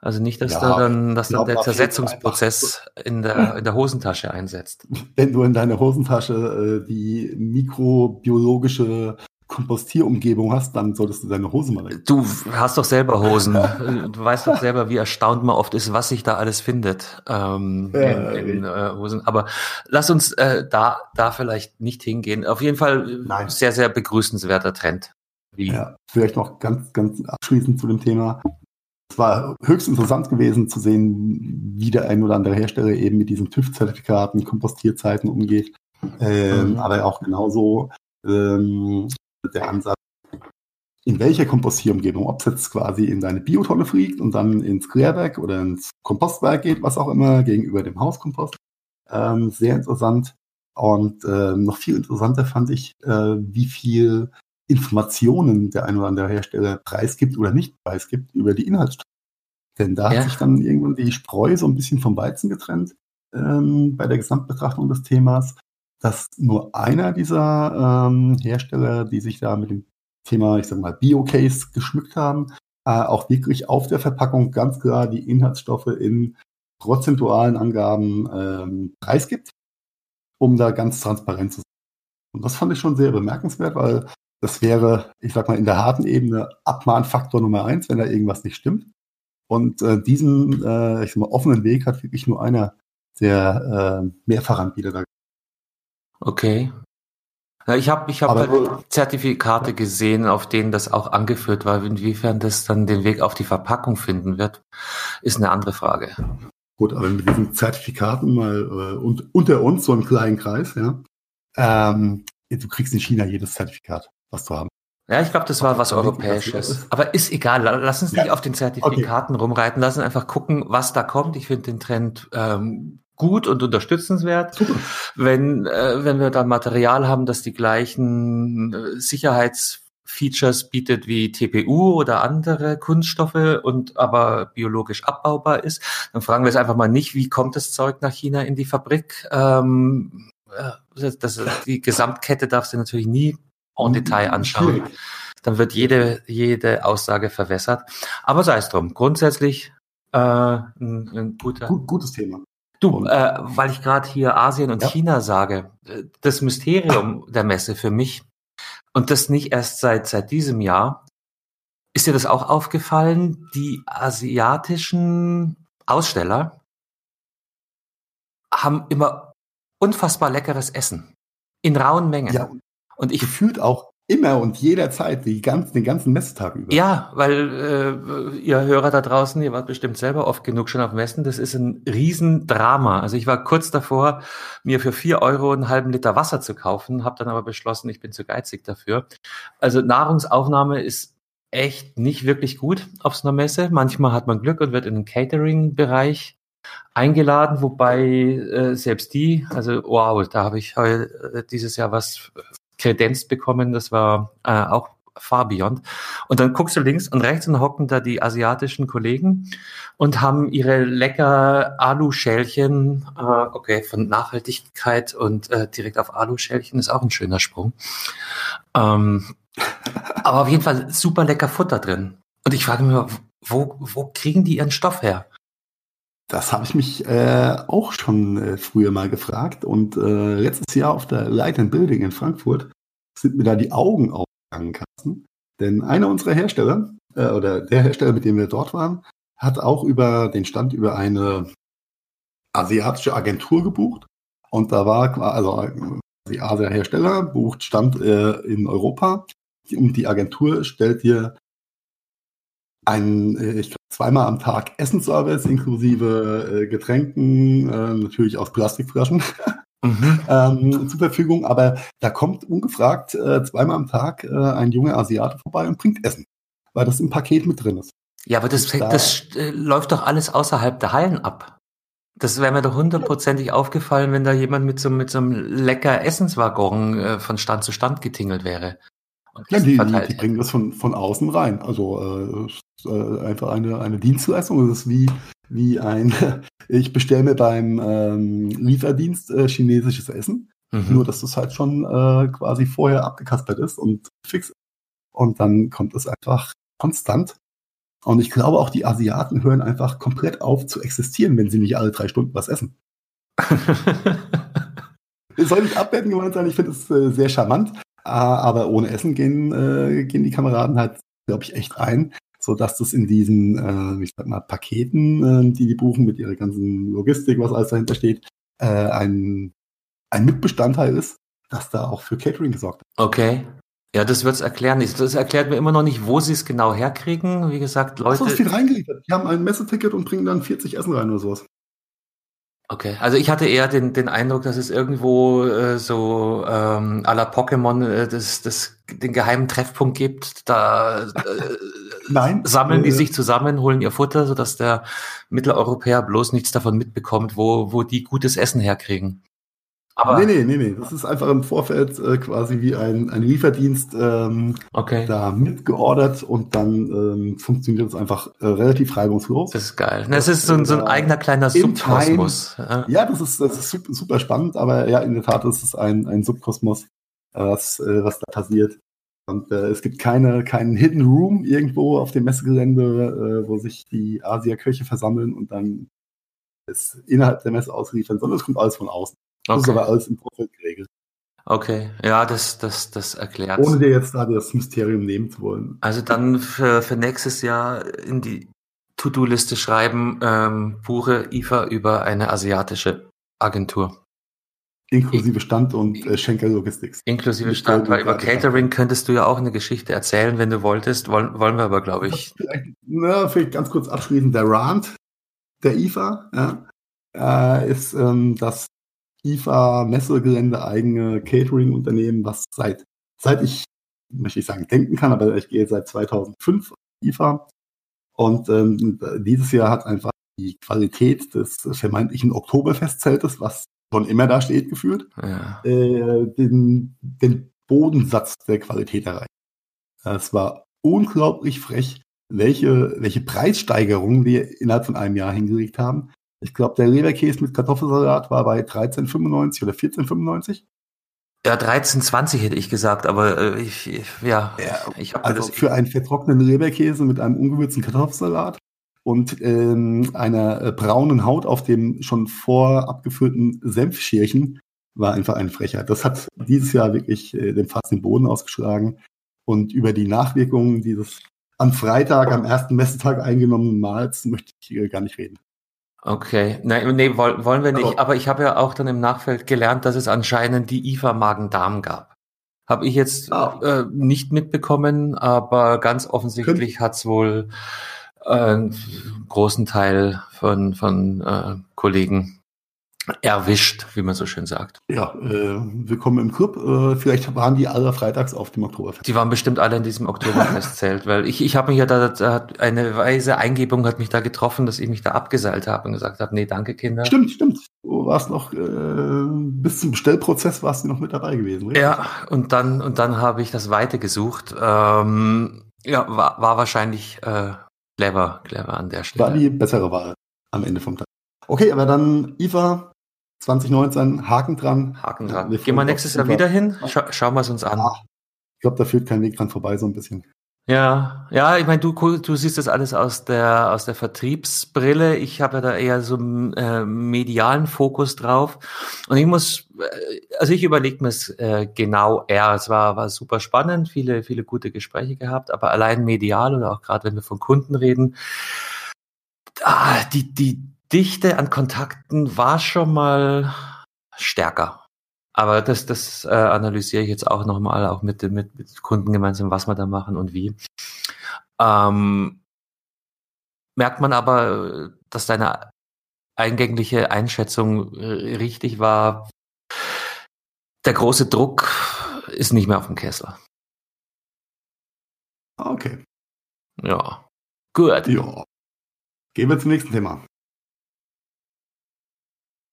Also nicht, dass ja, da dann, dass dann der Zersetzungsprozess in der, in der Hosentasche einsetzt. Wenn du in deiner Hosentasche äh, die mikrobiologische Kompostierumgebung hast, dann solltest du deine Hose mal. Du hast doch selber Hosen. du weißt doch selber, wie erstaunt man oft ist, was sich da alles findet ähm, ja, in, in äh, Hosen. Aber lass uns äh, da da vielleicht nicht hingehen. Auf jeden Fall Nein. sehr sehr begrüßenswerter Trend. Wie? Ja, vielleicht noch ganz ganz abschließend zu dem Thema. Es war höchst interessant gewesen zu sehen, wie der ein oder andere Hersteller eben mit diesen TÜV-Zertifikaten, Kompostierzeiten umgeht. Ähm, mhm. Aber auch genauso ähm, der Ansatz, in welcher Kompostierumgebung, ob es jetzt quasi in deine Biotonne fliegt und dann ins Klärwerk oder ins Kompostwerk geht, was auch immer, gegenüber dem Hauskompost. Ähm, sehr interessant. Und äh, noch viel interessanter fand ich, äh, wie viel Informationen der ein oder andere Hersteller preisgibt oder nicht preisgibt über die Inhaltsstoffe. Denn da ja. hat sich dann irgendwann die Spreu so ein bisschen vom Weizen getrennt ähm, bei der Gesamtbetrachtung des Themas dass nur einer dieser ähm, Hersteller, die sich da mit dem Thema, ich sag mal, Biocase geschmückt haben, äh, auch wirklich auf der Verpackung ganz klar die Inhaltsstoffe in prozentualen Angaben ähm, preisgibt, um da ganz transparent zu sein. Und das fand ich schon sehr bemerkenswert, weil das wäre, ich sag mal, in der harten Ebene Abmahnfaktor Nummer eins, wenn da irgendwas nicht stimmt. Und äh, diesen, äh, ich sag mal, offenen Weg hat wirklich nur einer der äh, Mehrfachanbieter da Okay. Ja, ich habe ich hab halt Zertifikate gesehen, auf denen das auch angeführt war. Inwiefern das dann den Weg auf die Verpackung finden wird, ist eine andere Frage. Gut, aber mit diesen Zertifikaten mal äh, und, unter uns, so einen kleinen Kreis, ja, ähm, du kriegst in China jedes Zertifikat, was du haben. Ja, ich glaube, das war was Europäisches. Aber ist egal. Lass uns nicht ja. auf den Zertifikaten okay. rumreiten. Lass uns einfach gucken, was da kommt. Ich finde den Trend ähm, gut und unterstützenswert. Super. Wenn, äh, wenn wir dann Material haben, das die gleichen äh, Sicherheitsfeatures bietet wie TPU oder andere Kunststoffe und aber biologisch abbaubar ist, dann fragen wir es einfach mal nicht, wie kommt das Zeug nach China in die Fabrik? Ähm, äh, das, das, die Gesamtkette darfst du natürlich nie en Detail anschauen. Dann wird jede, jede Aussage verwässert. Aber sei es drum. Grundsätzlich äh, ein, ein guter, Gut, gutes Thema. Du, äh, weil ich gerade hier Asien und ja. China sage, äh, das Mysterium der Messe für mich und das nicht erst seit seit diesem Jahr, ist dir das auch aufgefallen? Die asiatischen Aussteller haben immer unfassbar leckeres Essen in rauen Mengen. Ja, und ich gefühlt auch Immer und jederzeit, die ganzen, den ganzen Messtag über. Ja, weil äh, ihr Hörer da draußen, ihr wart bestimmt selber oft genug schon auf Messen, das ist ein Riesendrama. Also ich war kurz davor, mir für vier Euro einen halben Liter Wasser zu kaufen, habe dann aber beschlossen, ich bin zu geizig dafür. Also Nahrungsaufnahme ist echt nicht wirklich gut auf so einer Messe. Manchmal hat man Glück und wird in den Catering-Bereich eingeladen, wobei äh, selbst die, also wow, da habe ich heu, äh, dieses Jahr was kredenzt bekommen. Das war äh, auch far beyond. Und dann guckst du links und rechts und hocken da die asiatischen Kollegen und haben ihre lecker Alu-Schälchen, äh, okay, von Nachhaltigkeit und äh, direkt auf Alu-Schälchen ist auch ein schöner Sprung. Ähm, aber auf jeden Fall super lecker Futter drin. Und ich frage mich, wo, wo kriegen die ihren Stoff her? Das habe ich mich äh, auch schon äh, früher mal gefragt. Und äh, letztes Jahr auf der Light and Building in Frankfurt sind mir da die Augen aufgegangen, Carsten. Denn einer unserer Hersteller, äh, oder der Hersteller, mit dem wir dort waren, hat auch über den Stand über eine asiatische Agentur gebucht. Und da war, also die Asia-Hersteller bucht Stand äh, in Europa und die Agentur stellt dir ein, äh, ich zweimal am Tag Essensservice inklusive äh, Getränken, äh, natürlich aus Plastikflaschen, mhm. ähm, zur Verfügung. Aber da kommt ungefragt äh, zweimal am Tag äh, ein junger Asiate vorbei und bringt Essen, weil das im Paket mit drin ist. Ja, aber das, da, das äh, läuft doch alles außerhalb der Hallen ab. Das wäre mir doch hundertprozentig aufgefallen, wenn da jemand mit so, mit so einem lecker Essenswaggon äh, von Stand zu Stand getingelt wäre. Ja, die, die, die, bringen das von, von außen rein. Also äh, äh, einfach eine, eine Dienstleistung. Das ist wie, wie ein, ich bestelle mir beim ähm, Lieferdienst äh, chinesisches Essen. Mhm. Nur, dass das halt schon äh, quasi vorher abgekaspert ist und fix. Und dann kommt es einfach konstant. Und ich glaube, auch die Asiaten hören einfach komplett auf zu existieren, wenn sie nicht alle drei Stunden was essen. soll nicht abwerten gemeint sein, ich finde es äh, sehr charmant. Ah, aber ohne Essen gehen, äh, gehen die Kameraden halt, glaube ich, echt ein, so dass das in diesen, äh, ich sag mal, Paketen, äh, die die buchen mit ihrer ganzen Logistik, was alles dahinter steht, äh, ein, ein Mitbestandteil ist, dass da auch für Catering gesorgt wird. Okay. Ja, das wird's erklären. Das erklärt mir immer noch nicht, wo sie es genau herkriegen. Wie gesagt, Leute. Ach so, viel reingeliefert. Die haben ein Messeticket und bringen dann 40 Essen rein oder sowas. Okay, also ich hatte eher den, den Eindruck, dass es irgendwo äh, so ähm, à la Pokémon äh, das, das, den geheimen Treffpunkt gibt. Da äh, Nein, sammeln die äh, sich zusammen, holen ihr Futter, sodass der Mitteleuropäer bloß nichts davon mitbekommt, wo, wo die gutes Essen herkriegen. Aber nee, nee, nee, nee. Das ist einfach im Vorfeld äh, quasi wie ein, ein Lieferdienst ähm, okay. da mitgeordert und dann ähm, funktioniert es einfach äh, relativ reibungslos. Das ist geil. Das, das ist so, ein, so ein eigener kleiner Subkosmos. Ja, das ist, das ist super, super spannend, aber ja, in der Tat ist es ein, ein Subkosmos, äh, was, äh, was da passiert. Und äh, es gibt keine, keinen Hidden Room irgendwo auf dem Messegelände, äh, wo sich die Asia-Köche versammeln und dann es innerhalb der Messe ausliefern, sondern es kommt alles von außen. Das okay. ist aber alles im Vorfeld geregelt. Okay, ja, das, das, das erklärt. Ohne dir jetzt da das Mysterium nehmen zu wollen. Also dann für, für nächstes Jahr in die To-Do-Liste schreiben, ähm, buche IFA über eine asiatische Agentur. Inklusive Stand und äh, Schenker Logistics. Inklusive Stand, weil über Catering könntest du ja auch eine Geschichte erzählen, wenn du wolltest. Wollen, wollen wir aber, glaube ich. Vielleicht, na, vielleicht ganz kurz abschließend. Der Rand der IFA ja, äh, ist, ähm, dass IFA-Messegelände eigene Catering-Unternehmen, was seit, seit ich, möchte ich sagen, denken kann, aber ich gehe seit 2005 IFA. Und ähm, dieses Jahr hat einfach die Qualität des vermeintlichen Oktoberfestzeltes, was schon immer da steht, geführt, ja. äh, den, den Bodensatz der Qualität erreicht. Es war unglaublich frech, welche, welche Preissteigerungen wir innerhalb von einem Jahr hingelegt haben. Ich glaube, der Leberkäse mit Kartoffelsalat war bei 13,95 oder 14,95. Ja, 13,20 hätte ich gesagt, aber äh, ich, ja, ja, ich habe also das für einen vertrockneten Leberkäse mit einem ungewürzten Kartoffelsalat und ähm, einer äh, braunen Haut auf dem schon vorabgefüllten Senfschälchen war einfach eine Frechheit. Das hat dieses Jahr wirklich äh, den fast den Boden ausgeschlagen und über die Nachwirkungen dieses am Freitag, am ersten Messetag eingenommenen Mahls möchte ich hier gar nicht reden. Okay, nein, nee, wollen wir nicht. Aber, aber ich habe ja auch dann im Nachfeld gelernt, dass es anscheinend die IFA Magen-Darm gab. Habe ich jetzt ah. äh, nicht mitbekommen, aber ganz offensichtlich hat es wohl äh, einen großen Teil von, von äh, Kollegen erwischt, wie man so schön sagt. Ja, äh, willkommen im Club. Äh, vielleicht waren die alle freitags auf dem Oktoberfest. Die waren bestimmt alle in diesem Oktoberfestzelt, weil ich, ich habe mich ja da, da eine weise Eingebung hat mich da getroffen, dass ich mich da abgeseilt habe und gesagt habe, nee, danke Kinder. Stimmt, stimmt. Du warst noch äh, bis zum Bestellprozess warst du noch mit dabei gewesen, richtig? Ja, und dann und dann habe ich das Weite gesucht. Ähm, ja, war, war wahrscheinlich äh, clever, clever an der Stelle. War die bessere Wahl am Ende vom Tag. Okay, aber dann Iva, 2019, Haken dran. Haken dran. Wir Gehen wir nächstes Jahr wieder hin? Scha schauen wir es uns an. Ja, ich glaube, da führt kein Weg dran vorbei, so ein bisschen. Ja, ja, ich meine, du, du siehst das alles aus der, aus der Vertriebsbrille. Ich habe da eher so einen äh, medialen Fokus drauf. Und ich muss, äh, also ich überlege mir es äh, genau eher. Es war, war super spannend, viele, viele gute Gespräche gehabt, aber allein medial oder auch gerade wenn wir von Kunden reden, ah, die, die Dichte an Kontakten war schon mal stärker. Aber das, das äh, analysiere ich jetzt auch nochmal, auch mit, mit, mit Kunden gemeinsam, was wir da machen und wie. Ähm, merkt man aber, dass deine eingängliche Einschätzung äh, richtig war. Der große Druck ist nicht mehr auf dem Kessel. Okay. Ja. Gut. Ja. Gehen wir zum nächsten Thema.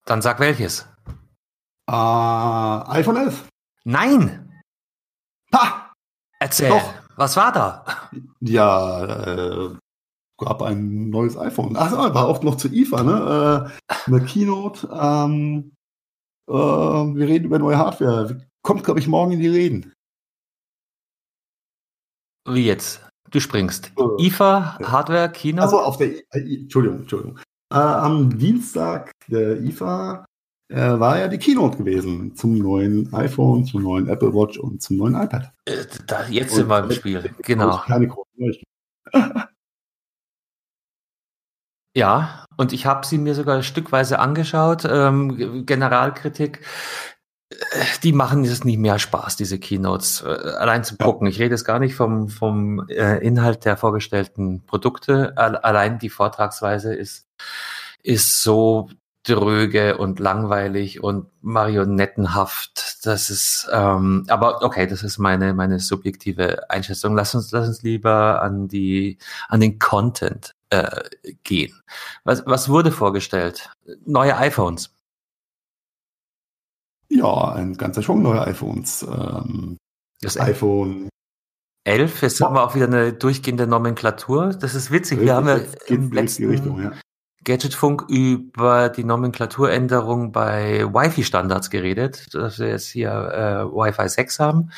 Dann sag welches. Äh, iPhone 11. Nein! Ha! Erzähl, Doch. was war da? Ja, äh, gab ein neues iPhone. Ach, war auch noch zu IFA, ne? Äh, eine Keynote. Ähm, äh, wir reden über neue Hardware. Kommt, glaube ich, morgen in die Reden. Wie jetzt? Du springst. Äh, IFA, Hardware, Kino? Also auf der, äh, Entschuldigung, Entschuldigung. Äh, am Dienstag der IFA äh, war ja die Keynote gewesen zum neuen iPhone, zum neuen Apple Watch und zum neuen iPad. Äh, da, jetzt sind wir im Spiel. Genau. Ja, und ich habe sie mir sogar stückweise angeschaut. Ähm, Generalkritik, äh, die machen es nicht mehr Spaß, diese Keynotes. Äh, allein zum Ja. Gucken. Ich rede jetzt gar nicht vom, vom äh, Inhalt der vorgestellten Produkte. Al- Allein die Vortragsweise ist, ist so dröge und langweilig und marionettenhaft. Das ist, ähm, aber okay, das ist meine, meine subjektive Einschätzung. Lass uns, lass uns lieber an die, an den Content äh, gehen. Was, was wurde vorgestellt? Neue iPhones. Ja, ein ganzer Schwung neuer iPhones. Ähm, Das iPhone 11, jetzt haben wir auch wieder eine durchgehende Nomenklatur. Das ist witzig. Wir haben ja im in die richtige letzten Richtung, ja. Gadgetfunk über die Nomenklaturänderung bei Wi-Fi-Standards geredet, dass wir jetzt hier äh, Wi-Fi 6 haben.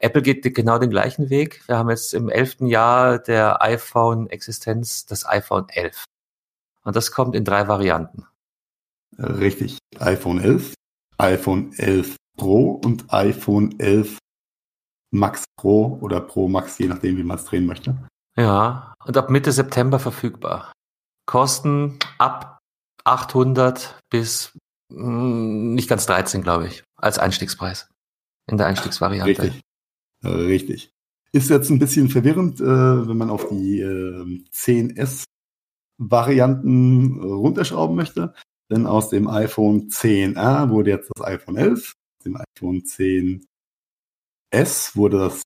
Apple geht genau den gleichen Weg. Wir haben jetzt im elften Jahr der iPhone-Existenz das iPhone 11. Und das kommt in drei Varianten. Richtig. iPhone 11, iPhone 11 Pro und iPhone 11 Max Pro oder Pro Max, je nachdem, wie man es drehen möchte. Ja, und ab Mitte September verfügbar. Kosten ab 800 bis mh, nicht ganz 13, glaube ich, als Einstiegspreis in der Einstiegsvariante. Richtig. Äh, Richtig. Ist jetzt ein bisschen verwirrend, äh, wenn man auf die äh, 10S-Varianten runterschrauben möchte. Denn aus dem iPhone 10R wurde jetzt das iPhone 11, aus dem iPhone 10S wurde das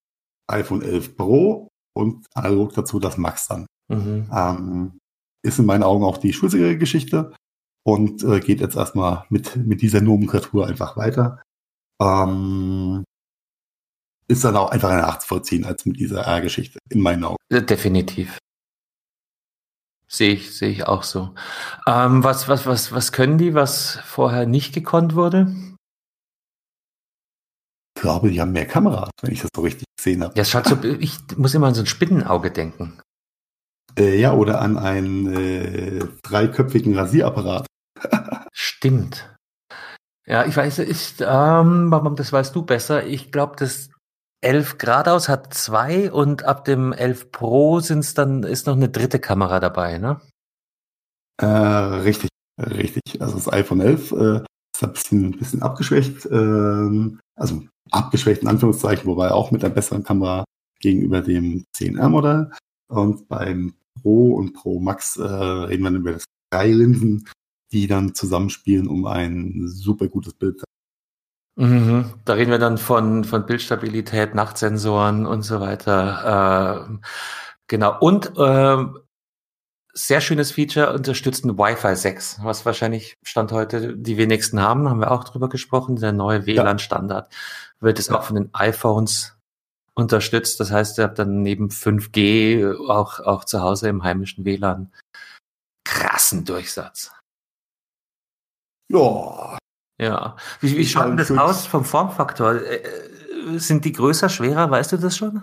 iPhone 11 Pro und analog dazu das Max dann. Mhm. Ähm, ist in meinen Augen auch die schulsichere Geschichte und äh, geht jetzt erstmal mit, mit dieser Nomenklatur einfach weiter. Ähm, ist dann auch einfach nachzuvollziehen als mit dieser R-Geschichte, in meinen Augen. Definitiv. Sehe ich, sehe ich auch so. Ähm, was, was, was, was können die, was vorher nicht gekonnt wurde? Ich glaube, die haben mehr Kameras, wenn ich das so richtig gesehen habe. Ja, schaut so, ich muss immer an so ein Spinnenauge denken. Äh, ja, oder an einen äh, dreiköpfigen Rasierapparat. Stimmt. Ja, ich weiß, ist, ähm, das weißt du besser. Ich glaube, das 11 geradeaus hat zwei und ab dem 11 Pro sind's dann, ist noch eine dritte Kamera dabei, ne? Äh, richtig, richtig. Also das iPhone 11 äh, ist ein bisschen, ein bisschen abgeschwächt. Ähm, also abgeschwächt in Anführungszeichen, wobei auch mit einer besseren Kamera gegenüber dem 10R-Modell. Und beim Pro und Pro Max äh, reden wir dann über das drei Linsen, die dann zusammenspielen, um ein super gutes Bild zu Mhm. Da reden wir dann von, von Bildstabilität, Nachtsensoren und so weiter. Ähm, genau. Und ähm, sehr schönes Feature, unterstützen Wi-Fi 6, was wahrscheinlich Stand heute die wenigsten haben, haben wir auch drüber gesprochen. Der neue WLAN-Standard wird es Ja. auch von den iPhones unterstützt. Das heißt, ihr habt dann neben 5G auch, auch zu Hause im heimischen WLAN krassen Durchsatz. Ja, Ja. Wie, wie schaut denn das aus vom Formfaktor? Äh, äh, Sind die größer, schwerer? Weißt du das schon?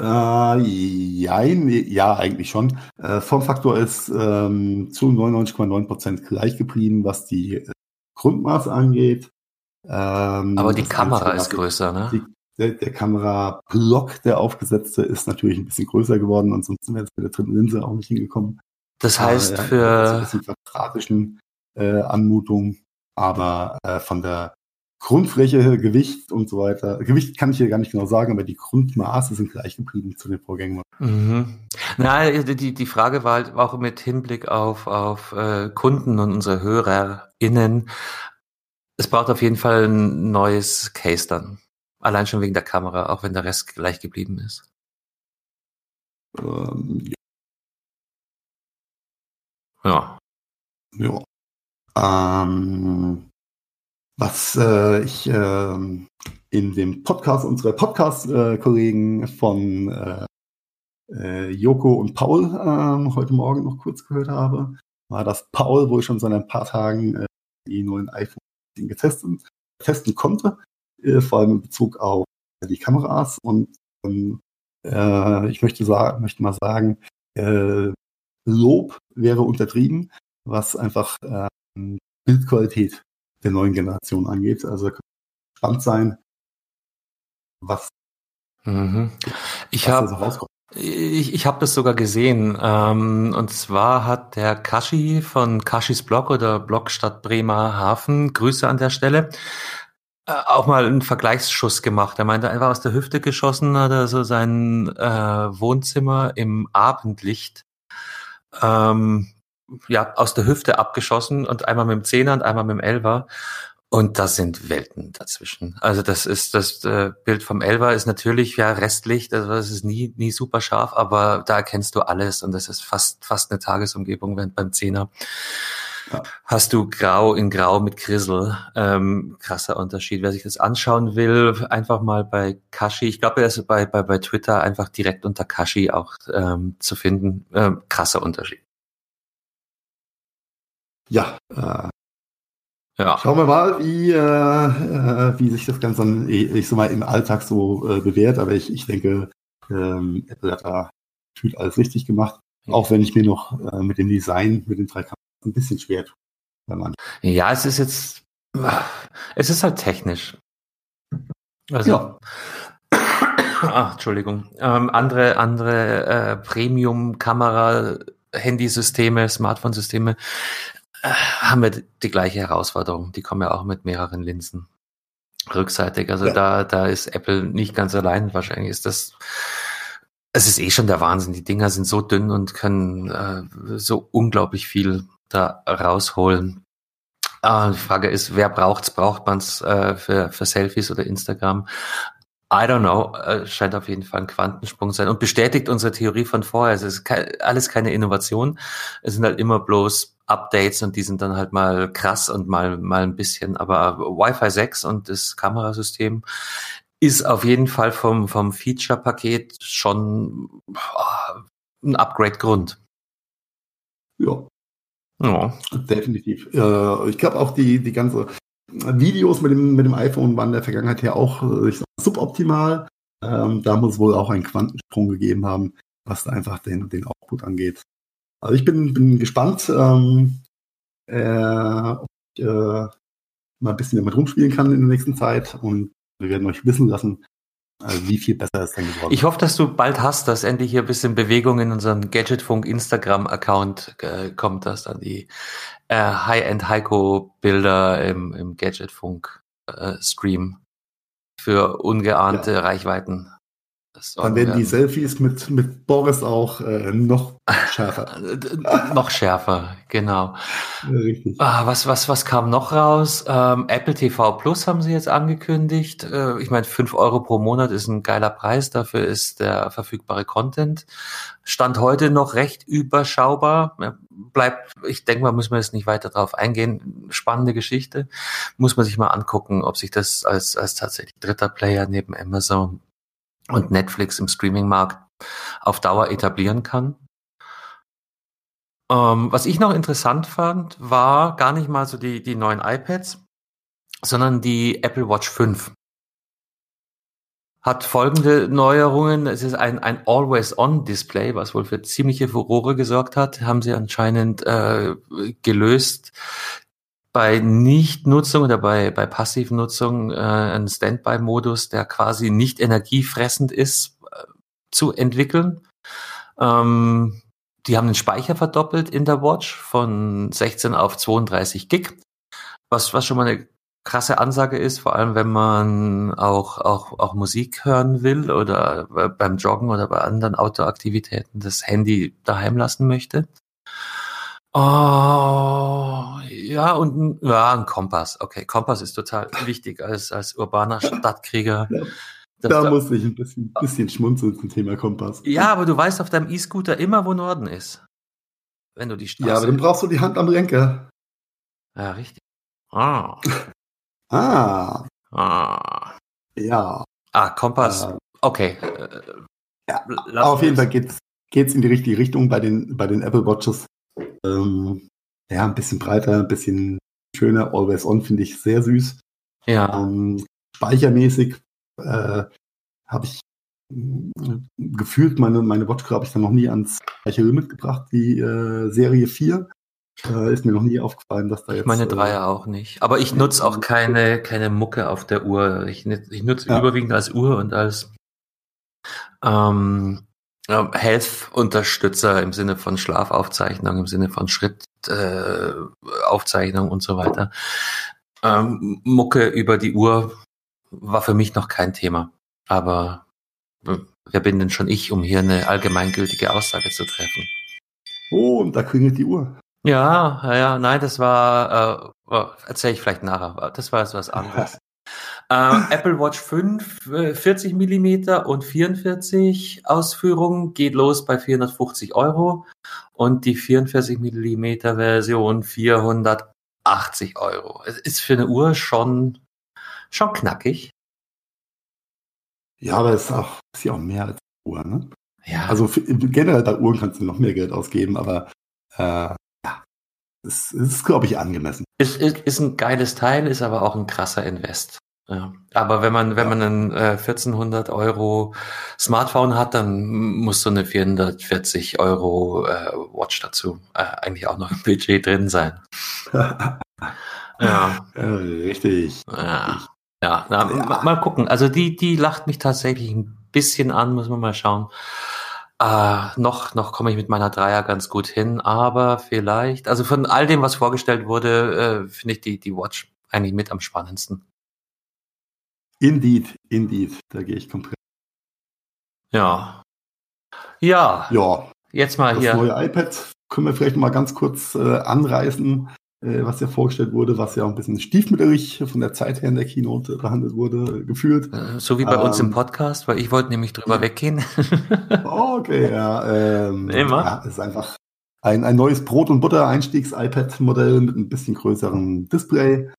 Äh, jein, ja, eigentlich schon. Äh, Formfaktor ist ähm, zu 99,9% gleich geblieben, was die äh, Grundmaße angeht. Ähm, Aber die Kamera ist größer, ne? Die, der, der Kamerablock, der aufgesetzte, ist natürlich ein bisschen größer geworden, ansonsten wäre es mit der dritten Linse auch nicht hingekommen. Das heißt, äh, für. Ein bisschen quadratischen äh, Anmutung, aber äh, von der Grundfläche, Gewicht und so weiter. Gewicht kann ich hier gar nicht genau sagen, aber die Grundmaße sind gleich geblieben zu den Vorgängen. Mhm. Na, die, die Frage war halt auch mit Hinblick auf, auf äh, Kunden und unsere HörerInnen. Es braucht auf jeden Fall ein neues Case dann. Allein schon wegen der Kamera, auch wenn der Rest gleich geblieben ist. Ähm, ja. Ja. Ähm, was äh, ich äh, in dem Podcast unserer Podcast-Kollegen von äh, äh, Joko und Paul äh, heute Morgen noch kurz gehört habe, war, dass Paul wohl schon seit ein paar Tagen äh, die neuen iPhone getestet testen konnte, vor allem in Bezug auf die Kameras. Und ähm, äh, ich möchte, sagen, möchte mal sagen, äh, Lob wäre untertrieben, was einfach äh, Bildqualität der neuen Generation angeht. Also spannend sein, was, mhm. ich habe also ich, ich habe das sogar gesehen. Ähm, und zwar hat der Kashi von Kashis Blog oder Blog Stadt Bremerhaven, Grüße an der Stelle, äh, auch mal einen Vergleichsschuss gemacht. Er meinte, einfach aus der Hüfte geschossen, hat er so sein äh, Wohnzimmer im Abendlicht ähm, ja, aus der Hüfte abgeschossen und einmal mit dem Zehner und einmal mit dem Elfer. Und da sind Welten dazwischen. Also das ist das äh, Bild vom Elfer ist natürlich ja Restlicht, also das ist nie nie super scharf, aber da erkennst du alles und das ist fast fast eine Tagesumgebung, während beim Zehner ja. hast du Grau in Grau mit Grissel. Ähm, krasser Unterschied. Wer sich das anschauen will, einfach mal bei Kashi. Ich glaube, er ist bei bei bei Twitter einfach direkt unter Kashi auch ähm, zu finden. Ähm, krasser Unterschied. Ja, äh, ja. Schauen wir mal, wie, äh, äh, wie sich das Ganze dann, ich sag mal, im Alltag so äh, bewährt. Aber ich, ich denke, ähm, Apple hat da tut alles richtig gemacht. Auch wenn ich mir noch äh, mit dem Design, mit den drei ein bisschen schwer tue. Ja, es ist jetzt, es ist halt technisch. Also, ja. Ach, Entschuldigung. Ähm, andere andere äh, Premium-Kamera, Handysysteme, Smartphone-Systeme äh, haben wir die gleiche Herausforderung. Die kommen ja auch mit mehreren Linsen rückseitig. Also ja. da, da ist Apple nicht ganz allein. Wahrscheinlich ist das, es ist eh schon der Wahnsinn. Die Dinger sind so dünn und können äh, so unglaublich viel da rausholen. Ah, die Frage ist, wer braucht's? Braucht man's äh, für, für Selfies oder Instagram? I don't know, äh, scheint auf jeden Fall ein Quantensprung sein und bestätigt unsere Theorie von vorher. Es ist ke alles keine Innovation. Es sind halt immer bloß Updates und die sind dann halt mal krass und mal, mal ein bisschen, aber Wi-Fi 6 und das Kamerasystem ist auf jeden Fall vom, vom Feature-Paket schon oh, ein Upgrade-Grund. Ja. Ja. Definitiv. Äh, ich glaube auch die, die ganze Videos mit dem, mit dem iPhone waren in der Vergangenheit ja auch äh, suboptimal. Ähm, da muss wohl auch einen Quantensprung gegeben haben, was da einfach den, den Output angeht. Also ich bin, bin gespannt, ähm, äh, ob ich äh, mal ein bisschen damit rumspielen kann in der nächsten Zeit und wir werden euch wissen lassen, also wie viel besser es dann geworden Ich hoffe, dass du bald hast, dass endlich hier ein bisschen Bewegung in unseren Gadgetfunk Instagram-Account äh, kommt, dass dann die äh, High-End Heiko-Bilder im, im Gadgetfunk äh, Stream für ungeahnte ja. Reichweiten dann werden die Selfies mit, mit Boris auch äh, noch schärfer. noch schärfer, genau. richtig. Ah, was, was, was kam noch raus? Ähm, Apple TV Plus haben sie jetzt angekündigt. Äh, ich meine, fünf Euro pro Monat ist ein geiler Preis. Dafür ist der verfügbare Content. Stand heute noch recht überschaubar. Bleibt, ich denke mal, müssen wir jetzt nicht weiter drauf eingehen. Spannende Geschichte. Muss man sich mal angucken, ob sich das als, als tatsächlich dritter Player neben Amazon und Netflix im Streaming-Markt auf Dauer etablieren kann. Ähm, was ich noch interessant fand, war gar nicht mal so die, die neuen iPads, sondern die Apple Watch 5. hat folgende Neuerungen. Es ist ein, ein Always-On-Display, was wohl für ziemliche Furore gesorgt hat. Haben sie anscheinend äh, gelöst. Bei Nichtnutzung oder bei, bei Passivnutzung äh, einen Standby-Modus, der quasi nicht energiefressend ist, äh, zu entwickeln. Ähm, die haben den Speicher verdoppelt in der Watch von 16 auf 32 Gig, was, was schon mal eine krasse Ansage ist, vor allem wenn man auch, auch, auch Musik hören will oder beim Joggen oder bei anderen Outdoor-Aktivitäten das Handy daheim lassen möchte. Oh, ja, und ja, ein Kompass. Okay, Kompass ist total wichtig als, als urbaner Stadtkrieger. Da, da muss ich ein bisschen, bisschen schmunzeln zum Thema Kompass. Ja, aber du weißt auf deinem E-Scooter immer, wo Norden ist. Wenn du die Straße. Ja, aber dann brauchst du die Hand am Lenker. Ja, richtig. Ah. Ah. Ah. Ja. Ah, Kompass. Äh, okay. Ja, auf jeden Fall geht's, geht's in die richtige Richtung bei den, bei den Apple Watches. Ähm, ja, ein bisschen breiter, ein bisschen schöner. Always On finde ich sehr süß. Ja. Ähm, speichermäßig äh, habe ich äh, gefühlt meine, meine Watch habe ich dann noch nie ans gleiche Limit gebracht wie äh, Serie 4. Äh, ist mir noch nie aufgefallen, dass da jetzt. Meine Dreier äh, auch nicht. Aber ich nutze auch keine, keine Mucke auf der Uhr. Ich, ich nutze ja. überwiegend als Uhr und als ähm, Health-Unterstützer im Sinne von Schlafaufzeichnung, im Sinne von Schrittaufzeichnung äh, und so weiter. Ähm, Mucke über die Uhr war für mich noch kein Thema. Aber äh, wer bin denn schon ich, um hier eine allgemeingültige Aussage zu treffen? Oh, und da klingelt die Uhr. Ja, ja, nein, das war, äh, oh, erzähle ich vielleicht nachher, das war was anderes. äh, Apple Watch 5, 40 Millimeter und 44 Ausführungen geht los bei 450 Euro und die 44 Millimeter Version 480 Euro. Es ist für eine Uhr schon, schon knackig. Ja, aber es ist, auch, ist ja auch mehr als eine Uhr, ne? Ja. Also für, generell bei Uhren kannst du noch mehr Geld ausgeben, aber äh, es ist, glaube ich, angemessen. Ist, ist, ist ein geiles Teil, ist aber auch ein krasser Invest. Ja. Aber wenn man, wenn man einen äh, 1400 Euro Smartphone hat, dann muss so eine 440 Euro äh, Watch dazu äh, eigentlich auch noch im Budget drin sein. ja. ja. Richtig. Ja. Ja, na, ja. Mal, mal gucken. Also die, die lacht mich tatsächlich ein bisschen an, muss man mal schauen. Äh, noch, noch komme ich mit meiner Dreier ganz gut hin, aber vielleicht, also von all dem, was vorgestellt wurde, äh, finde ich die, die Watch eigentlich mit am spannendsten. Indeed, indeed, da gehe ich komplett. Ja. Ja. Ja. Jetzt mal das hier. Das neue iPad können wir vielleicht mal ganz kurz äh, anreißen was ja vorgestellt wurde, was ja auch ein bisschen stiefmütterlich von der Zeit her in der Keynote behandelt wurde, gefühlt. Äh, so wie bei ähm, uns im ähm, Podcast, weil ich wollte nämlich drüber ja. weggehen. okay, ja. Ähm, Immer. Ja, ist einfach ein, ein neues Brot- und Butter-Einstiegs-iPad-Modell mit ein bisschen größerem Display.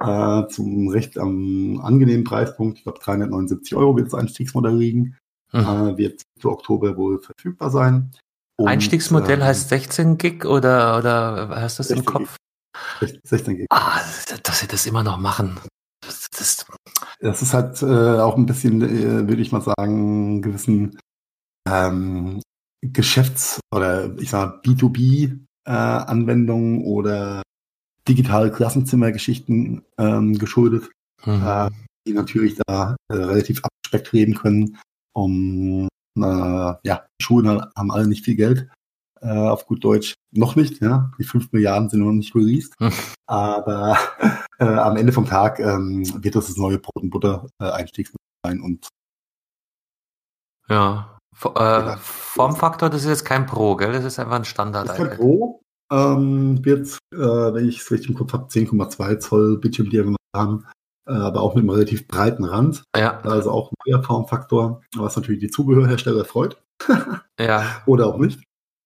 Äh, zum recht am angenehmen Preispunkt. Ich glaube, 379 Euro wird das Einstiegsmodell liegen. Mhm. Äh, wird für Oktober wohl verfügbar sein. Und, Einstiegsmodell ähm, heißt 16 Gig oder, oder hast du das im Kopf? 16 Gig. Ah, dass sie das immer noch machen. Das, das, das ist halt äh, auch ein bisschen, äh, würde ich mal sagen, gewissen ähm, Geschäfts- oder ich sag B2B-Anwendungen äh, oder digitale Klassenzimmergeschichten ähm, geschuldet, mhm. äh, die natürlich da äh, relativ abgespeckt leben können. Um, äh, ja, Schulen haben alle nicht viel Geld äh, auf gut Deutsch noch nicht, ja. Die fünf Milliarden sind noch nicht released. Hm. Aber äh, am Ende vom Tag ähm, wird das das neue Brot- und Butter-Einstiegsmittel äh, sein und ja. Äh, Formfaktor, das ist jetzt kein Pro, gell? Das ist einfach ein Standard. Das ist kein Pro. Ähm, wird, äh, wenn ich es richtig im Kopf habe, 10,2 Zoll Bildschirmdiagonal haben, äh, aber auch mit einem relativ breiten Rand. Ja. Also auch ein neuer Formfaktor, was natürlich die Zubehörhersteller freut. ja. Oder auch nicht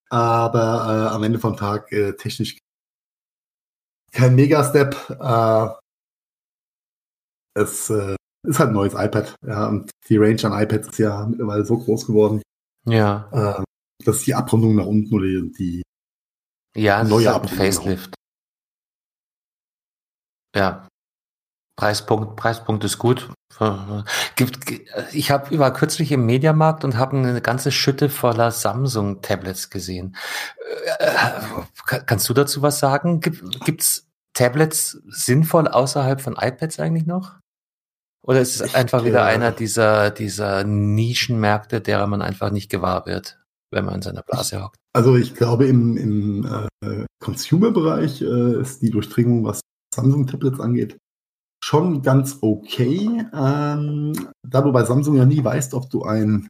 aber äh, am Ende vom Tag äh, technisch kein Mega-Step. Äh, es äh, ist halt ein neues iPad. Ja, und die Range an iPads ist ja mittlerweile so groß geworden. Ja. Äh, dass die Abrundung nach unten oder die ja, neue halt Abrundung. Facelift. Ja. Preispunkt, Preispunkt ist gut. Gibt, ich habe über kürzlich im Mediamarkt und habe eine ganze Schütte voller Samsung-Tablets gesehen. Äh, kannst du dazu was sagen? Gibt es Tablets sinnvoll außerhalb von iPads eigentlich noch? Oder ist es ich, einfach wieder einer dieser, dieser Nischenmärkte, derer man einfach nicht gewahr wird, wenn man in seiner Blase hockt? Also ich glaube, im, im äh, Consumer-Bereich äh, ist die Durchdringung, was Samsung-Tablets angeht, schon ganz okay. Ähm, da du bei Samsung ja nie weißt, ob du ein,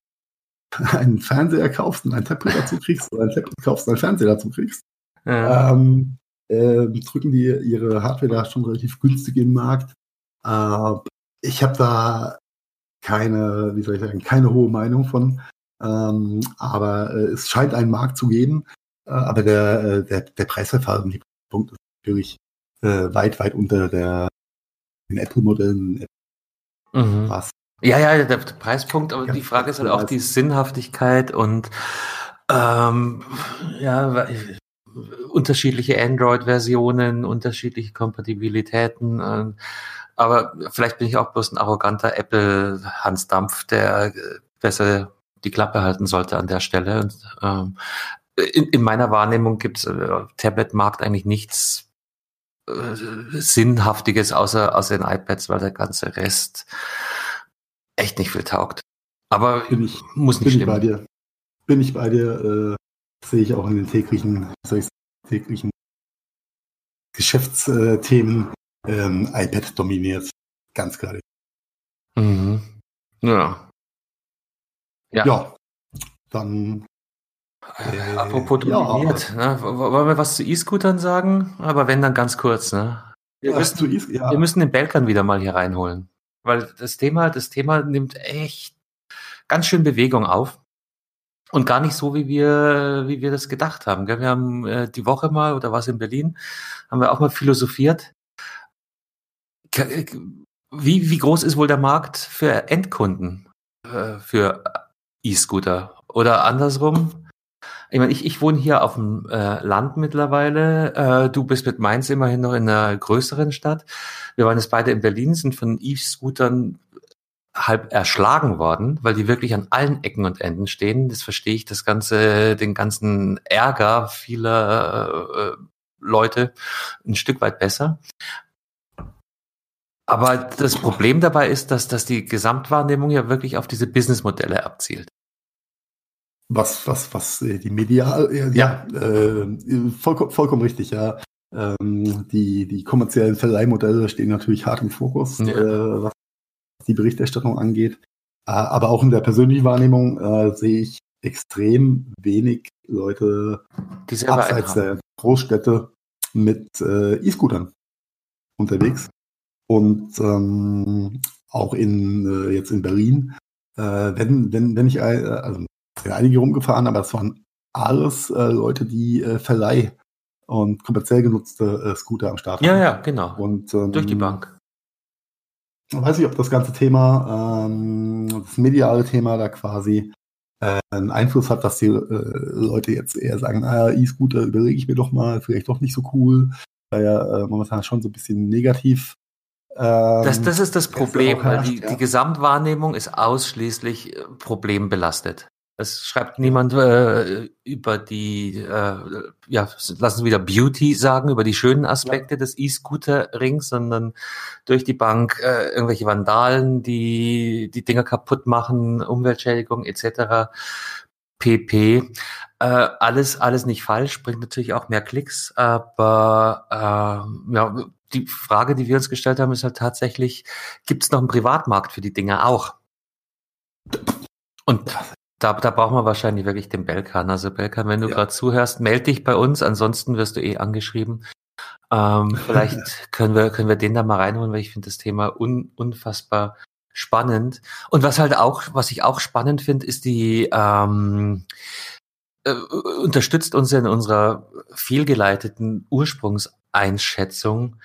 einen Fernseher kaufst und ein Tablet dazu kriegst oder ein Tablet kaufst und einen Fernseher dazu kriegst, ja. ähm, äh, drücken die ihre Hardware da schon relativ günstig im Markt. Äh, ich habe da keine, wie soll ich sagen, keine hohe Meinung von. Ähm, aber äh, es scheint einen Markt zu geben. Äh, aber der, äh, der, der Preisverfall und die Punkte ist natürlich äh, weit, weit unter der den Apple-Modellen. Mhm. Was? Ja, ja, der Preispunkt, aber ja, die Frage ist halt auch die Sinnhaftigkeit und ähm, ja, unterschiedliche Android-Versionen, unterschiedliche Kompatibilitäten. Äh, aber vielleicht bin ich auch bloß ein arroganter Apple-Hans Dampf, der besser die Klappe halten sollte an der Stelle. Und, ähm, in, in meiner Wahrnehmung gibt es äh, Tablet-Markt eigentlich nichts äh, Sinnhaftiges außer, außer den iPads, weil der ganze Rest echt nicht viel taugt. Aber bin ich, muss nicht bin stimmen. Ich bei dir. Bin ich bei dir, äh, sehe ich auch in den täglichen, soll ich täglichen Geschäftsthemen ähm, iPad dominiert. Ganz klar. Mhm. Ja. Ja. Ja. Dann äh, Apropos dominiert, ja. ne? wollen wir was zu E-Scootern sagen? Aber wenn, dann ganz kurz. Ne? Wir, ja, müssen, e ja. wir müssen den Belkern wieder mal hier reinholen. Weil das Thema, das Thema nimmt echt ganz schön Bewegung auf. Und gar nicht so, wie wir, wie wir das gedacht haben. Wir haben äh, die Woche mal, oder was in Berlin, haben wir auch mal philosophiert. Wie, wie groß ist wohl der Markt für Endkunden äh, für E-Scooter? Oder andersrum, ich meine, ich, ich wohne hier auf dem äh, Land mittlerweile. Äh, du bist mit Mainz immerhin noch in einer größeren Stadt. Wir waren jetzt beide in Berlin, sind von E-Scootern halb erschlagen worden, weil die wirklich an allen Ecken und Enden stehen. Das verstehe ich, das ganze, den ganzen Ärger vieler äh, Leute ein Stück weit besser. Aber das Problem dabei ist, dass, dass die Gesamtwahrnehmung ja wirklich auf diese Businessmodelle abzielt was, was, was äh, die medial, äh, ja, äh, vollkommen, vollkommen richtig, ja. Ähm, die, die kommerziellen Verleihmodelle stehen natürlich hart im Fokus, ja. äh, was die Berichterstattung angeht. Äh, aber auch in der persönlichen Wahrnehmung äh, sehe ich extrem wenig Leute abseits der Großstädte mit äh, E-Scootern unterwegs. Und ähm, auch in äh, jetzt in Berlin, äh, wenn, wenn, wenn ich, äh, also sind einige rumgefahren, aber es waren alles äh, Leute, die äh, Verleih und kommerziell genutzte äh, Scooter am Start haben. Ja, ja, genau. Und, ähm, Durch die Bank. Ich weiß nicht, ob das ganze Thema, ähm, das mediale Thema da quasi äh, einen Einfluss hat, dass die äh, Leute jetzt eher sagen, ah, E-Scooter überlege ich mir doch mal, vielleicht doch nicht so cool, weil ja äh, momentan schon so ein bisschen negativ das, das ist das ähm, Problem, weil die, ja. die Gesamtwahrnehmung ist ausschließlich problembelastet. Es schreibt niemand äh, über die, äh, ja, lassen Sie wieder Beauty sagen, über die schönen Aspekte ja. des E-Scooter-Rings, sondern durch die Bank äh, irgendwelche Vandalen, die die Dinger kaputt machen, Umweltschädigung etc. pp. Äh, alles, alles nicht falsch, bringt natürlich auch mehr Klicks, aber äh, ja, die Frage, die wir uns gestellt haben, ist halt tatsächlich, gibt es noch einen Privatmarkt für die Dinger auch? Und da, da brauchen wir wahrscheinlich wirklich den Belkan. Also Belkan, wenn du ja. gerade zuhörst, melde dich bei uns, ansonsten wirst du eh angeschrieben. Ähm, vielleicht können wir, können wir den da mal reinholen, weil ich finde das Thema un, unfassbar spannend. Und was halt auch, was ich auch spannend finde, ist die ähm, äh, unterstützt uns in unserer fehlgeleiteten Ursprungseinschätzung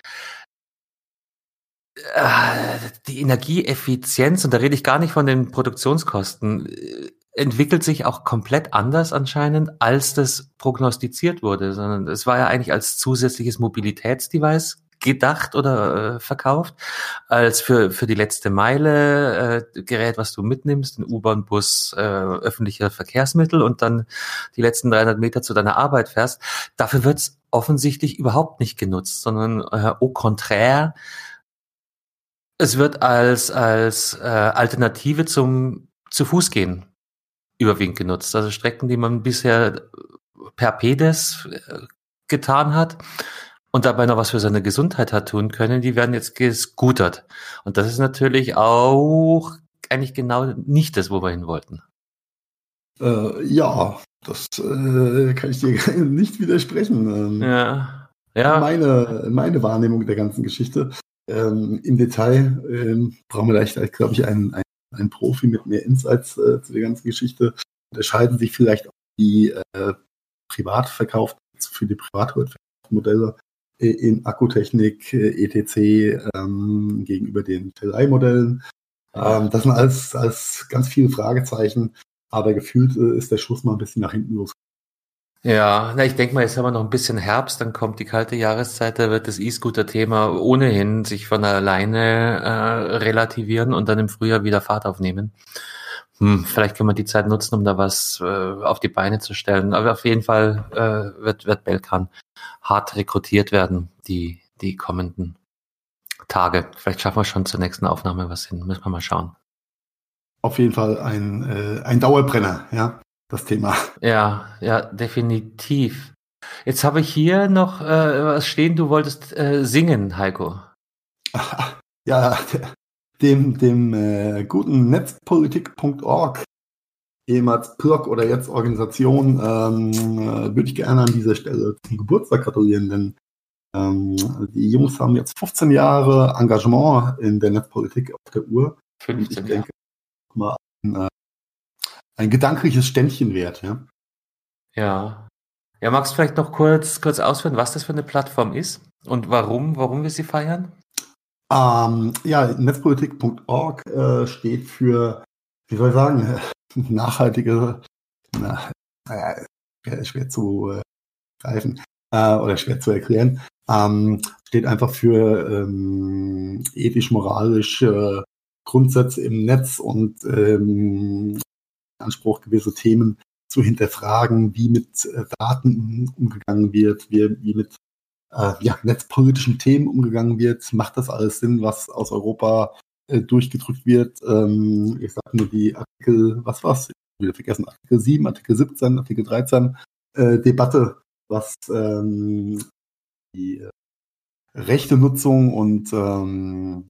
die Energieeffizienz, und da rede ich gar nicht von den Produktionskosten, entwickelt sich auch komplett anders anscheinend, als das prognostiziert wurde, sondern es war ja eigentlich als zusätzliches Mobilitätsdevice gedacht oder äh, verkauft, als für, für die letzte Meile äh, Gerät, was du mitnimmst, ein U-Bahn, Bus, äh, öffentliche Verkehrsmittel und dann die letzten 300 Meter zu deiner Arbeit fährst. Dafür wird's offensichtlich überhaupt nicht genutzt, sondern äh, au contraire, es wird als, als äh, Alternative zum zu Fuß gehen überwiegend genutzt. Also Strecken, die man bisher per Pedes äh, getan hat und dabei noch was für seine Gesundheit hat tun können, die werden jetzt gescootert. Und das ist natürlich auch eigentlich genau nicht das, wo wir hin wollten. Äh, ja, das äh, kann ich dir nicht widersprechen. Ähm, ja. ja. Meine, meine Wahrnehmung der ganzen Geschichte. Ähm, Im Detail ähm, brauchen wir vielleicht, glaube ich, einen, einen, einen, Profi mit mehr Insights äh, zu der ganzen Geschichte. Unterscheiden sich vielleicht auch die äh, privat verkauft, für die Privatmodelle in Akkutechnik, äh, etc. Ähm, gegenüber den Telei-Modellen. Ähm, das sind alles, alles ganz viele Fragezeichen, aber gefühlt äh, ist der Schuss mal ein bisschen nach hinten los. Ja, na, ich denke mal, jetzt haben wir noch ein bisschen Herbst, dann kommt die kalte Jahreszeit, da wird das E-Scooter-Thema ohnehin sich von alleine äh, relativieren und dann im Frühjahr wieder Fahrt aufnehmen. Hm, vielleicht können wir die Zeit nutzen, um da was äh, auf die Beine zu stellen. Aber auf jeden Fall äh, wird, wird Belkan hart rekrutiert werden, die, die kommenden Tage. Vielleicht schaffen wir schon zur nächsten Aufnahme was hin. Müssen wir mal schauen. Auf jeden Fall ein, äh, ein Dauerbrenner, ja, das Thema. Ja, ja, definitiv. Jetzt habe ich hier noch äh, was stehen, du wolltest äh, singen, Heiko. Ja, dem, dem äh, guten Netzpolitik.org, ehemals PIRC oder jetzt Organisation, ähm, äh, würde ich gerne an dieser Stelle zum Geburtstag gratulieren, denn ähm, die Jungs haben jetzt 15 Jahre Engagement in der Netzpolitik auf der Uhr. 15 ich denke, mal ein, äh, ein gedankliches Ständchen wert, ja. Ja. Ja, magst du vielleicht noch kurz, kurz ausführen, was das für eine Plattform ist und warum, warum wir sie feiern? Ähm, ja, netzpolitik.org äh, steht für, wie soll ich sagen, nachhaltige, na, naja, schwer, schwer zu äh, greifen äh, oder schwer zu erklären. Ähm, steht einfach für ähm, ethisch-moralische Grundsätze im Netz und ähm, Anspruch, gewisse Themen zu hinterfragen, wie mit äh, Daten umgegangen wird, wie, wie mit äh, ja, netzpolitischen Themen umgegangen wird. Macht das alles Sinn, was aus Europa äh, durchgedrückt wird? Ähm, ich sage nur die Artikel, was war's? Ich wieder vergessen, Artikel 7, Artikel 17, Artikel 13 äh, Debatte, was ähm, die äh, rechte Nutzung und ähm,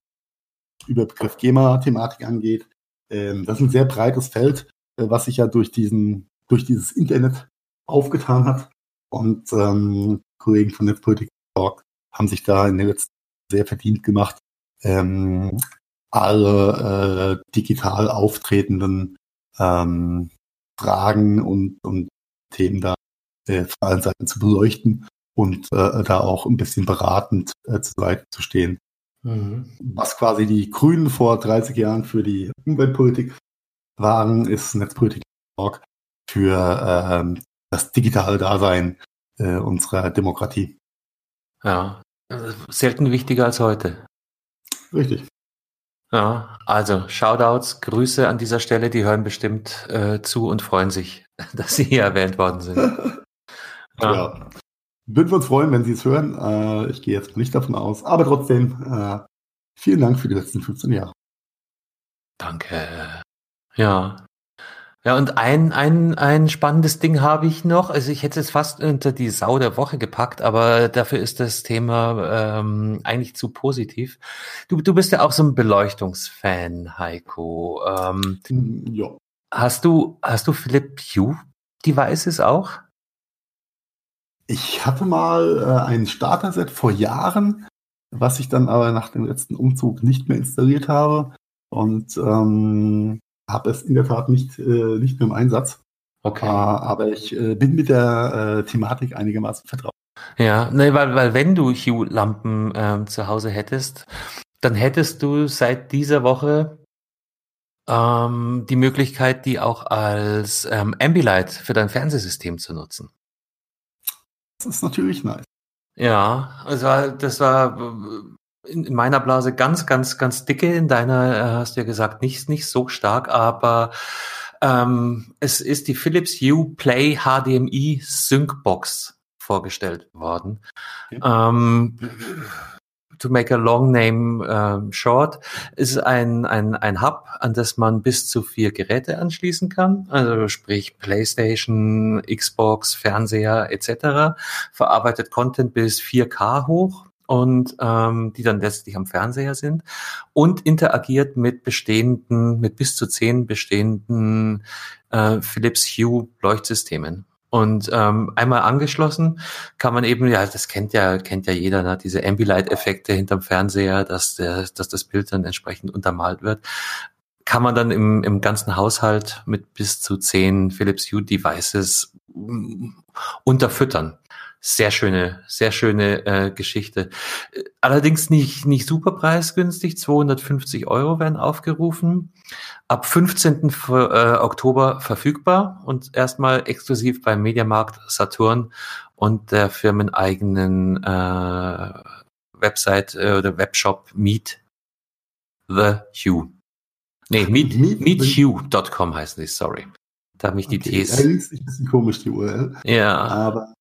über Begriff GEMA-Thematik angeht. Ähm, das ist ein sehr breites Feld, was sich ja durch diesen, durch dieses Internet aufgetan hat. Und ähm, Kollegen von Netzpolitik Talk haben sich da in den letzten sehr verdient gemacht, ähm, alle äh, digital auftretenden ähm, Fragen und, und Themen da äh, von allen Seiten zu beleuchten und äh, da auch ein bisschen beratend äh, zur Seite zu stehen. Mhm. Was quasi die Grünen vor 30 Jahren für die Umweltpolitik waren, ist Netzpolitik für ähm, das digitale Dasein äh, unserer Demokratie. Ja, selten wichtiger als heute. Richtig. Ja, also Shoutouts, Grüße an dieser Stelle, die hören bestimmt äh, zu und freuen sich, dass sie hier erwähnt worden sind. ja. ja. Würden wir uns freuen, wenn Sie es hören. Äh, ich gehe jetzt nicht davon aus, aber trotzdem äh, vielen Dank für die letzten 15 Jahre. Danke. Ja, ja, und ein, ein, ein spannendes Ding habe ich noch. Also ich hätte es fast unter die Sau der Woche gepackt, aber dafür ist das Thema ähm, eigentlich zu positiv. Du, du bist ja auch so ein Beleuchtungsfan, Heiko. Ähm, ja. Hast du, hast du Philipp Hue Devices auch? Ich hatte mal äh, ein Starter-Set vor Jahren, was ich dann aber nach dem letzten Umzug nicht mehr installiert habe. Und ähm, habe es in der Tat nicht, äh, nicht mehr im Einsatz. Okay. Äh, aber ich äh, bin mit der äh, Thematik einigermaßen vertraut. Ja, ne, weil, weil wenn du Hue-Lampen ähm, zu Hause hättest, dann hättest du seit dieser Woche ähm, die Möglichkeit, die auch als ähm, Ambilight für dein Fernsehsystem zu nutzen. Das ist natürlich nice. Ja, war, das war in meiner Blase ganz, ganz, ganz dicke. In deiner äh, hast du ja gesagt, nicht, nicht so stark, aber ähm, es ist die Philips Hue Play HDMI Sync Box vorgestellt worden. Ja. Ähm, to make a long name ähm, short, ist ein, ein, ein Hub, an das man bis zu vier Geräte anschließen kann. Also sprich PlayStation, Xbox, Fernseher etc. Verarbeitet Content bis 4K hoch und ähm, die dann letztlich am Fernseher sind und interagiert mit bestehenden, mit bis zu zehn bestehenden äh, Philips Hue Leuchtsystemen. Und ähm, einmal angeschlossen kann man eben, ja, das kennt ja, kennt ja jeder, ne, diese Ambilight-Effekte hinterm Fernseher, dass, der, dass das Bild dann entsprechend untermalt wird. Kann man dann im, im ganzen Haushalt mit bis zu zehn Philips Hue Devices mm, unterfüttern sehr schöne, sehr schöne äh, Geschichte. Allerdings nicht, nicht super preisgünstig. 250 Euro werden aufgerufen. Ab 15. Äh, Oktober verfügbar und erstmal exklusiv beim Mediamarkt Saturn und der firmeneigenen äh, Website äh, oder Webshop Meet the Hue. Nee, meet, meet, meethue.com heißen die, sorry. Da habe ich die okay, Ts. Das ist ein bisschen komisch, die URL. Ja. Aber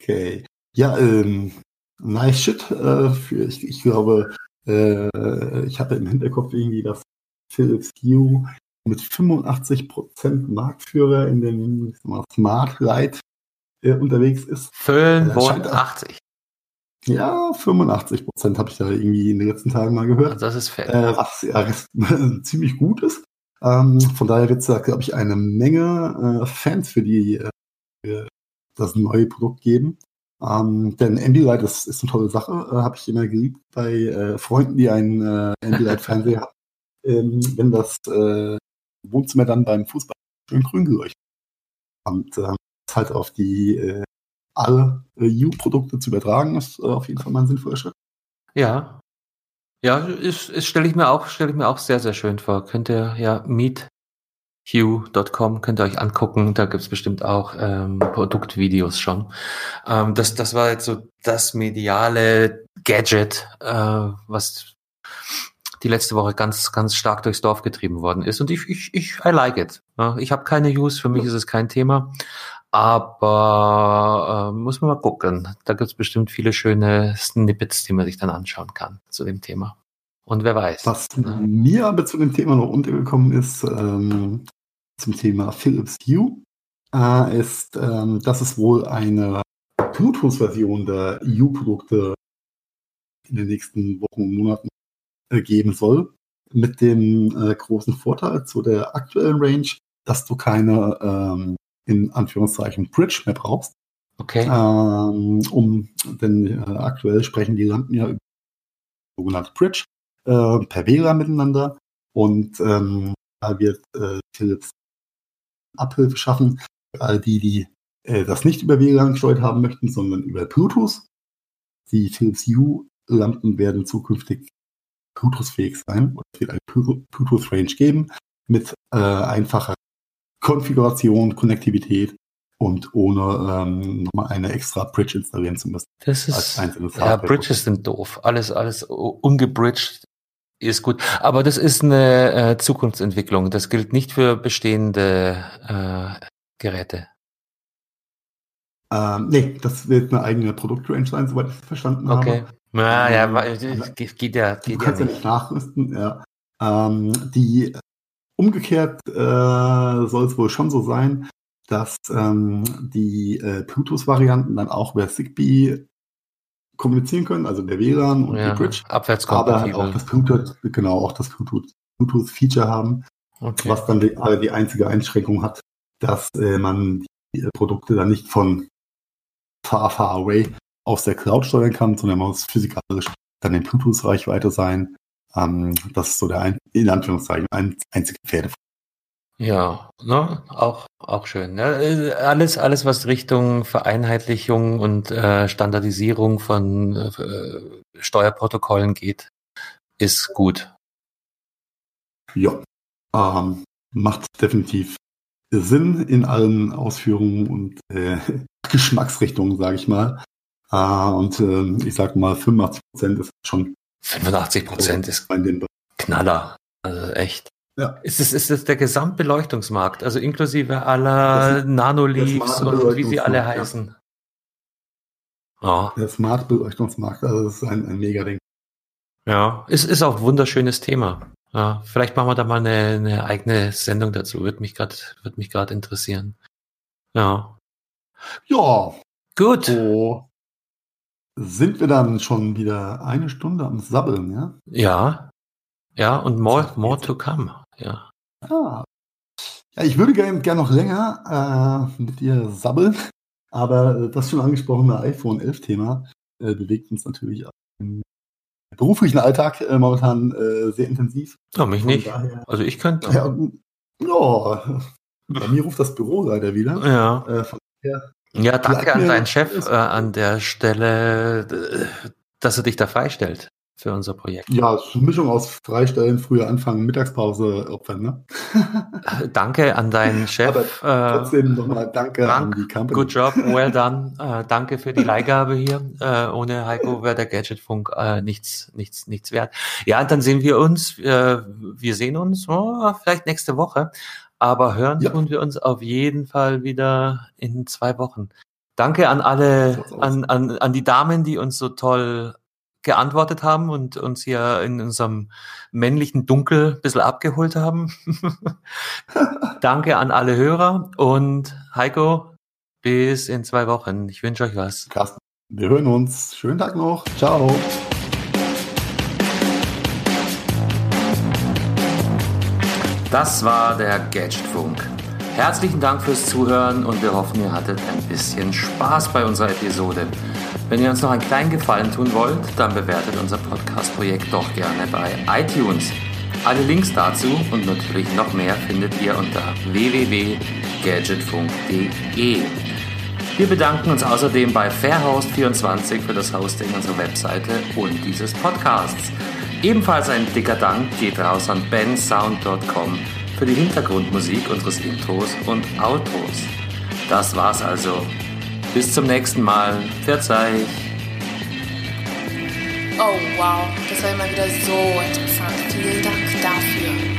Okay. Ja, ähm, nice shit. Äh, für, ich, ich glaube, äh, ich hatte im Hinterkopf irgendwie, dass Philips Hue mit 85% Marktführer in dem mal, Smart Light äh, unterwegs ist. 85. Äh, ja, 85% habe ich da irgendwie in den letzten Tagen mal gehört. Das ist fett. Äh, was ja ziemlich gut ist. Ähm, von daher wird es da, glaube ich, eine Menge äh, Fans für die äh, das neue Produkt geben. Ähm, denn Ambilight ist, ist eine tolle Sache, äh, habe ich immer geliebt bei äh, Freunden, die einen äh, Ambilight-Fernseher haben. Ähm, wenn das äh, Wohnzimmer dann beim Fußball schön grün geleuchtet. Und äh, halt auf die äh, alle äh, U-Produkte zu übertragen, ist äh, auf jeden Fall mal ein sinnvoller Schritt. Ja. Ja, ist, ist stelle ich mir auch, stelle ich mir auch sehr, sehr schön vor. Könnt ihr ja Meet Hue.com könnt ihr euch angucken. Da gibt's bestimmt auch ähm, Produktvideos schon. Ähm, das, das war jetzt so das mediale Gadget, äh, was die letzte Woche ganz, ganz stark durchs Dorf getrieben worden ist. Und ich, ich, ich I like it. Ich habe keine Use, für mich ist es kein Thema. Aber äh, muss man mal gucken. Da gibt's bestimmt viele schöne Snippets, die man sich dann anschauen kann zu dem Thema. Und wer weiß. Was ne? mir aber zu dem Thema noch untergekommen ist, ähm, zum Thema Philips Hue, äh, ist, ähm, dass es wohl eine Bluetooth-Version der EU-Produkte in den nächsten Wochen und Monaten äh, geben soll. Mit dem äh, großen Vorteil zu der aktuellen Range, dass du keine ähm, in Anführungszeichen Bridge mehr brauchst. Okay. Ähm, um, denn äh, aktuell sprechen die Lampen ja über sogenannte Bridge äh, per WLAN miteinander und ähm, da wird äh, Philips Abhilfe schaffen für all die, die äh, das nicht über WLAN gesteuert haben möchten, sondern über Bluetooth. Die Philips Hue Lampen werden zukünftig Bluetooth-fähig sein es wird eine Bluetooth-Range geben mit äh, einfacher Konfiguration, Konnektivität und ohne ähm, nochmal eine extra Bridge installieren zu müssen. Das ist, ja, Bridges sind doof. Alles, alles ungebridged ist gut. Aber das ist eine äh, Zukunftsentwicklung. Das gilt nicht für bestehende äh, Geräte. Ähm, nee, das wird eine eigene Produktrange sein, soweit ich es verstanden okay. habe. Ja, ähm, ja, weil, geht, geht ja, geht du kannst ja nicht nachrüsten, ja. Ähm, die umgekehrt äh, soll es wohl schon so sein, dass ähm, die äh, Bluetooth-Varianten dann auch über Zigbee kommunizieren können, also der WLAN und ja, die Bridge. Aber auch das Bluetooth, genau, auch das Bluetooth-Feature haben, okay. was dann die, die, einzige Einschränkung hat, dass äh, man die Produkte dann nicht von far, far away aus der Cloud steuern kann, sondern man muss physikalisch dann in Bluetooth-Reichweite sein. Ähm, das ist so der, ein, in Anführungszeichen, ein, einzige Pferde. Ja, ne, auch, auch schön. Ne? Alles, alles, was Richtung Vereinheitlichung und äh, Standardisierung von äh, Steuerprotokollen geht, ist gut. Ja, ähm, macht definitiv Sinn in allen Ausführungen und äh, Geschmacksrichtungen, sage ich mal. Äh, und äh, ich sag mal, 85 Prozent ist schon. 85 Prozent ist Knaller. Also echt. Ja. Ist es, ist es der Gesamtbeleuchtungsmarkt, also inklusive aller Nanoleafs und wie sie alle heißen? Ja. Der Smart-Beleuchtungsmarkt, also das ist ein, ein mega Ding. Ja, es ist auch ein wunderschönes Thema. Ja, vielleicht machen wir da mal eine, eine eigene Sendung dazu. Wird mich gerade, wird mich gerade interessieren. Ja. Ja. Gut. So sind wir dann schon wieder eine Stunde am Sabbeln, ja? Ja. Ja, und more, more to come. Ja. Ah. Ja, ich würde gerne gern noch länger äh, mit dir sabbeln, aber äh, das schon angesprochene iPhone 11 Thema äh, bewegt uns natürlich im beruflichen Alltag äh, momentan äh, sehr intensiv. Ja, mich nicht. Daher, also ich könnte. Ja, ja, bei mir ruft das Büro leider wieder. Ja. Äh, daher, ja, danke an deinen Chef äh, an der Stelle, dass er dich da freistellt für unser Projekt. Ja, eine Mischung aus Freistellen, früher anfangen, Mittagspause opfern, ne? danke an deinen Chef. Aber trotzdem äh, nochmal danke Frank, an die Company. Good job, well done. Äh, danke für die Leihgabe hier. Äh, ohne Heiko wäre der Gadgetfunk äh, nichts, nichts, nichts wert. Ja, dann sehen wir uns, äh, wir sehen uns oh, vielleicht nächste Woche, aber hören ja. tun wir uns auf jeden Fall wieder in zwei Wochen. Danke an alle, an, an, an die Damen, die uns so toll geantwortet haben und uns hier in unserem männlichen Dunkel ein bisschen abgeholt haben. Danke an alle Hörer und Heiko, bis in zwei Wochen. Ich wünsche euch was. Carsten, wir hören uns. Schönen Tag noch. Ciao. Das war der Gadgetfunk. Herzlichen Dank fürs Zuhören und wir hoffen, ihr hattet ein bisschen Spaß bei unserer Episode. Wenn ihr uns noch einen kleinen Gefallen tun wollt, dann bewertet unser Podcast-Projekt doch gerne bei iTunes. Alle Links dazu und natürlich noch mehr findet ihr unter www.gadgetfunk.de. Wir bedanken uns außerdem bei Fairhost24 für das Hosting unserer Webseite und dieses Podcasts. Ebenfalls ein dicker Dank geht raus an bensound.com für die Hintergrundmusik unseres Intros und Outros. Das war's also. Bis zum nächsten Mal. Verzeih. Oh wow, das war immer wieder so interessant. Vielen Dank dafür.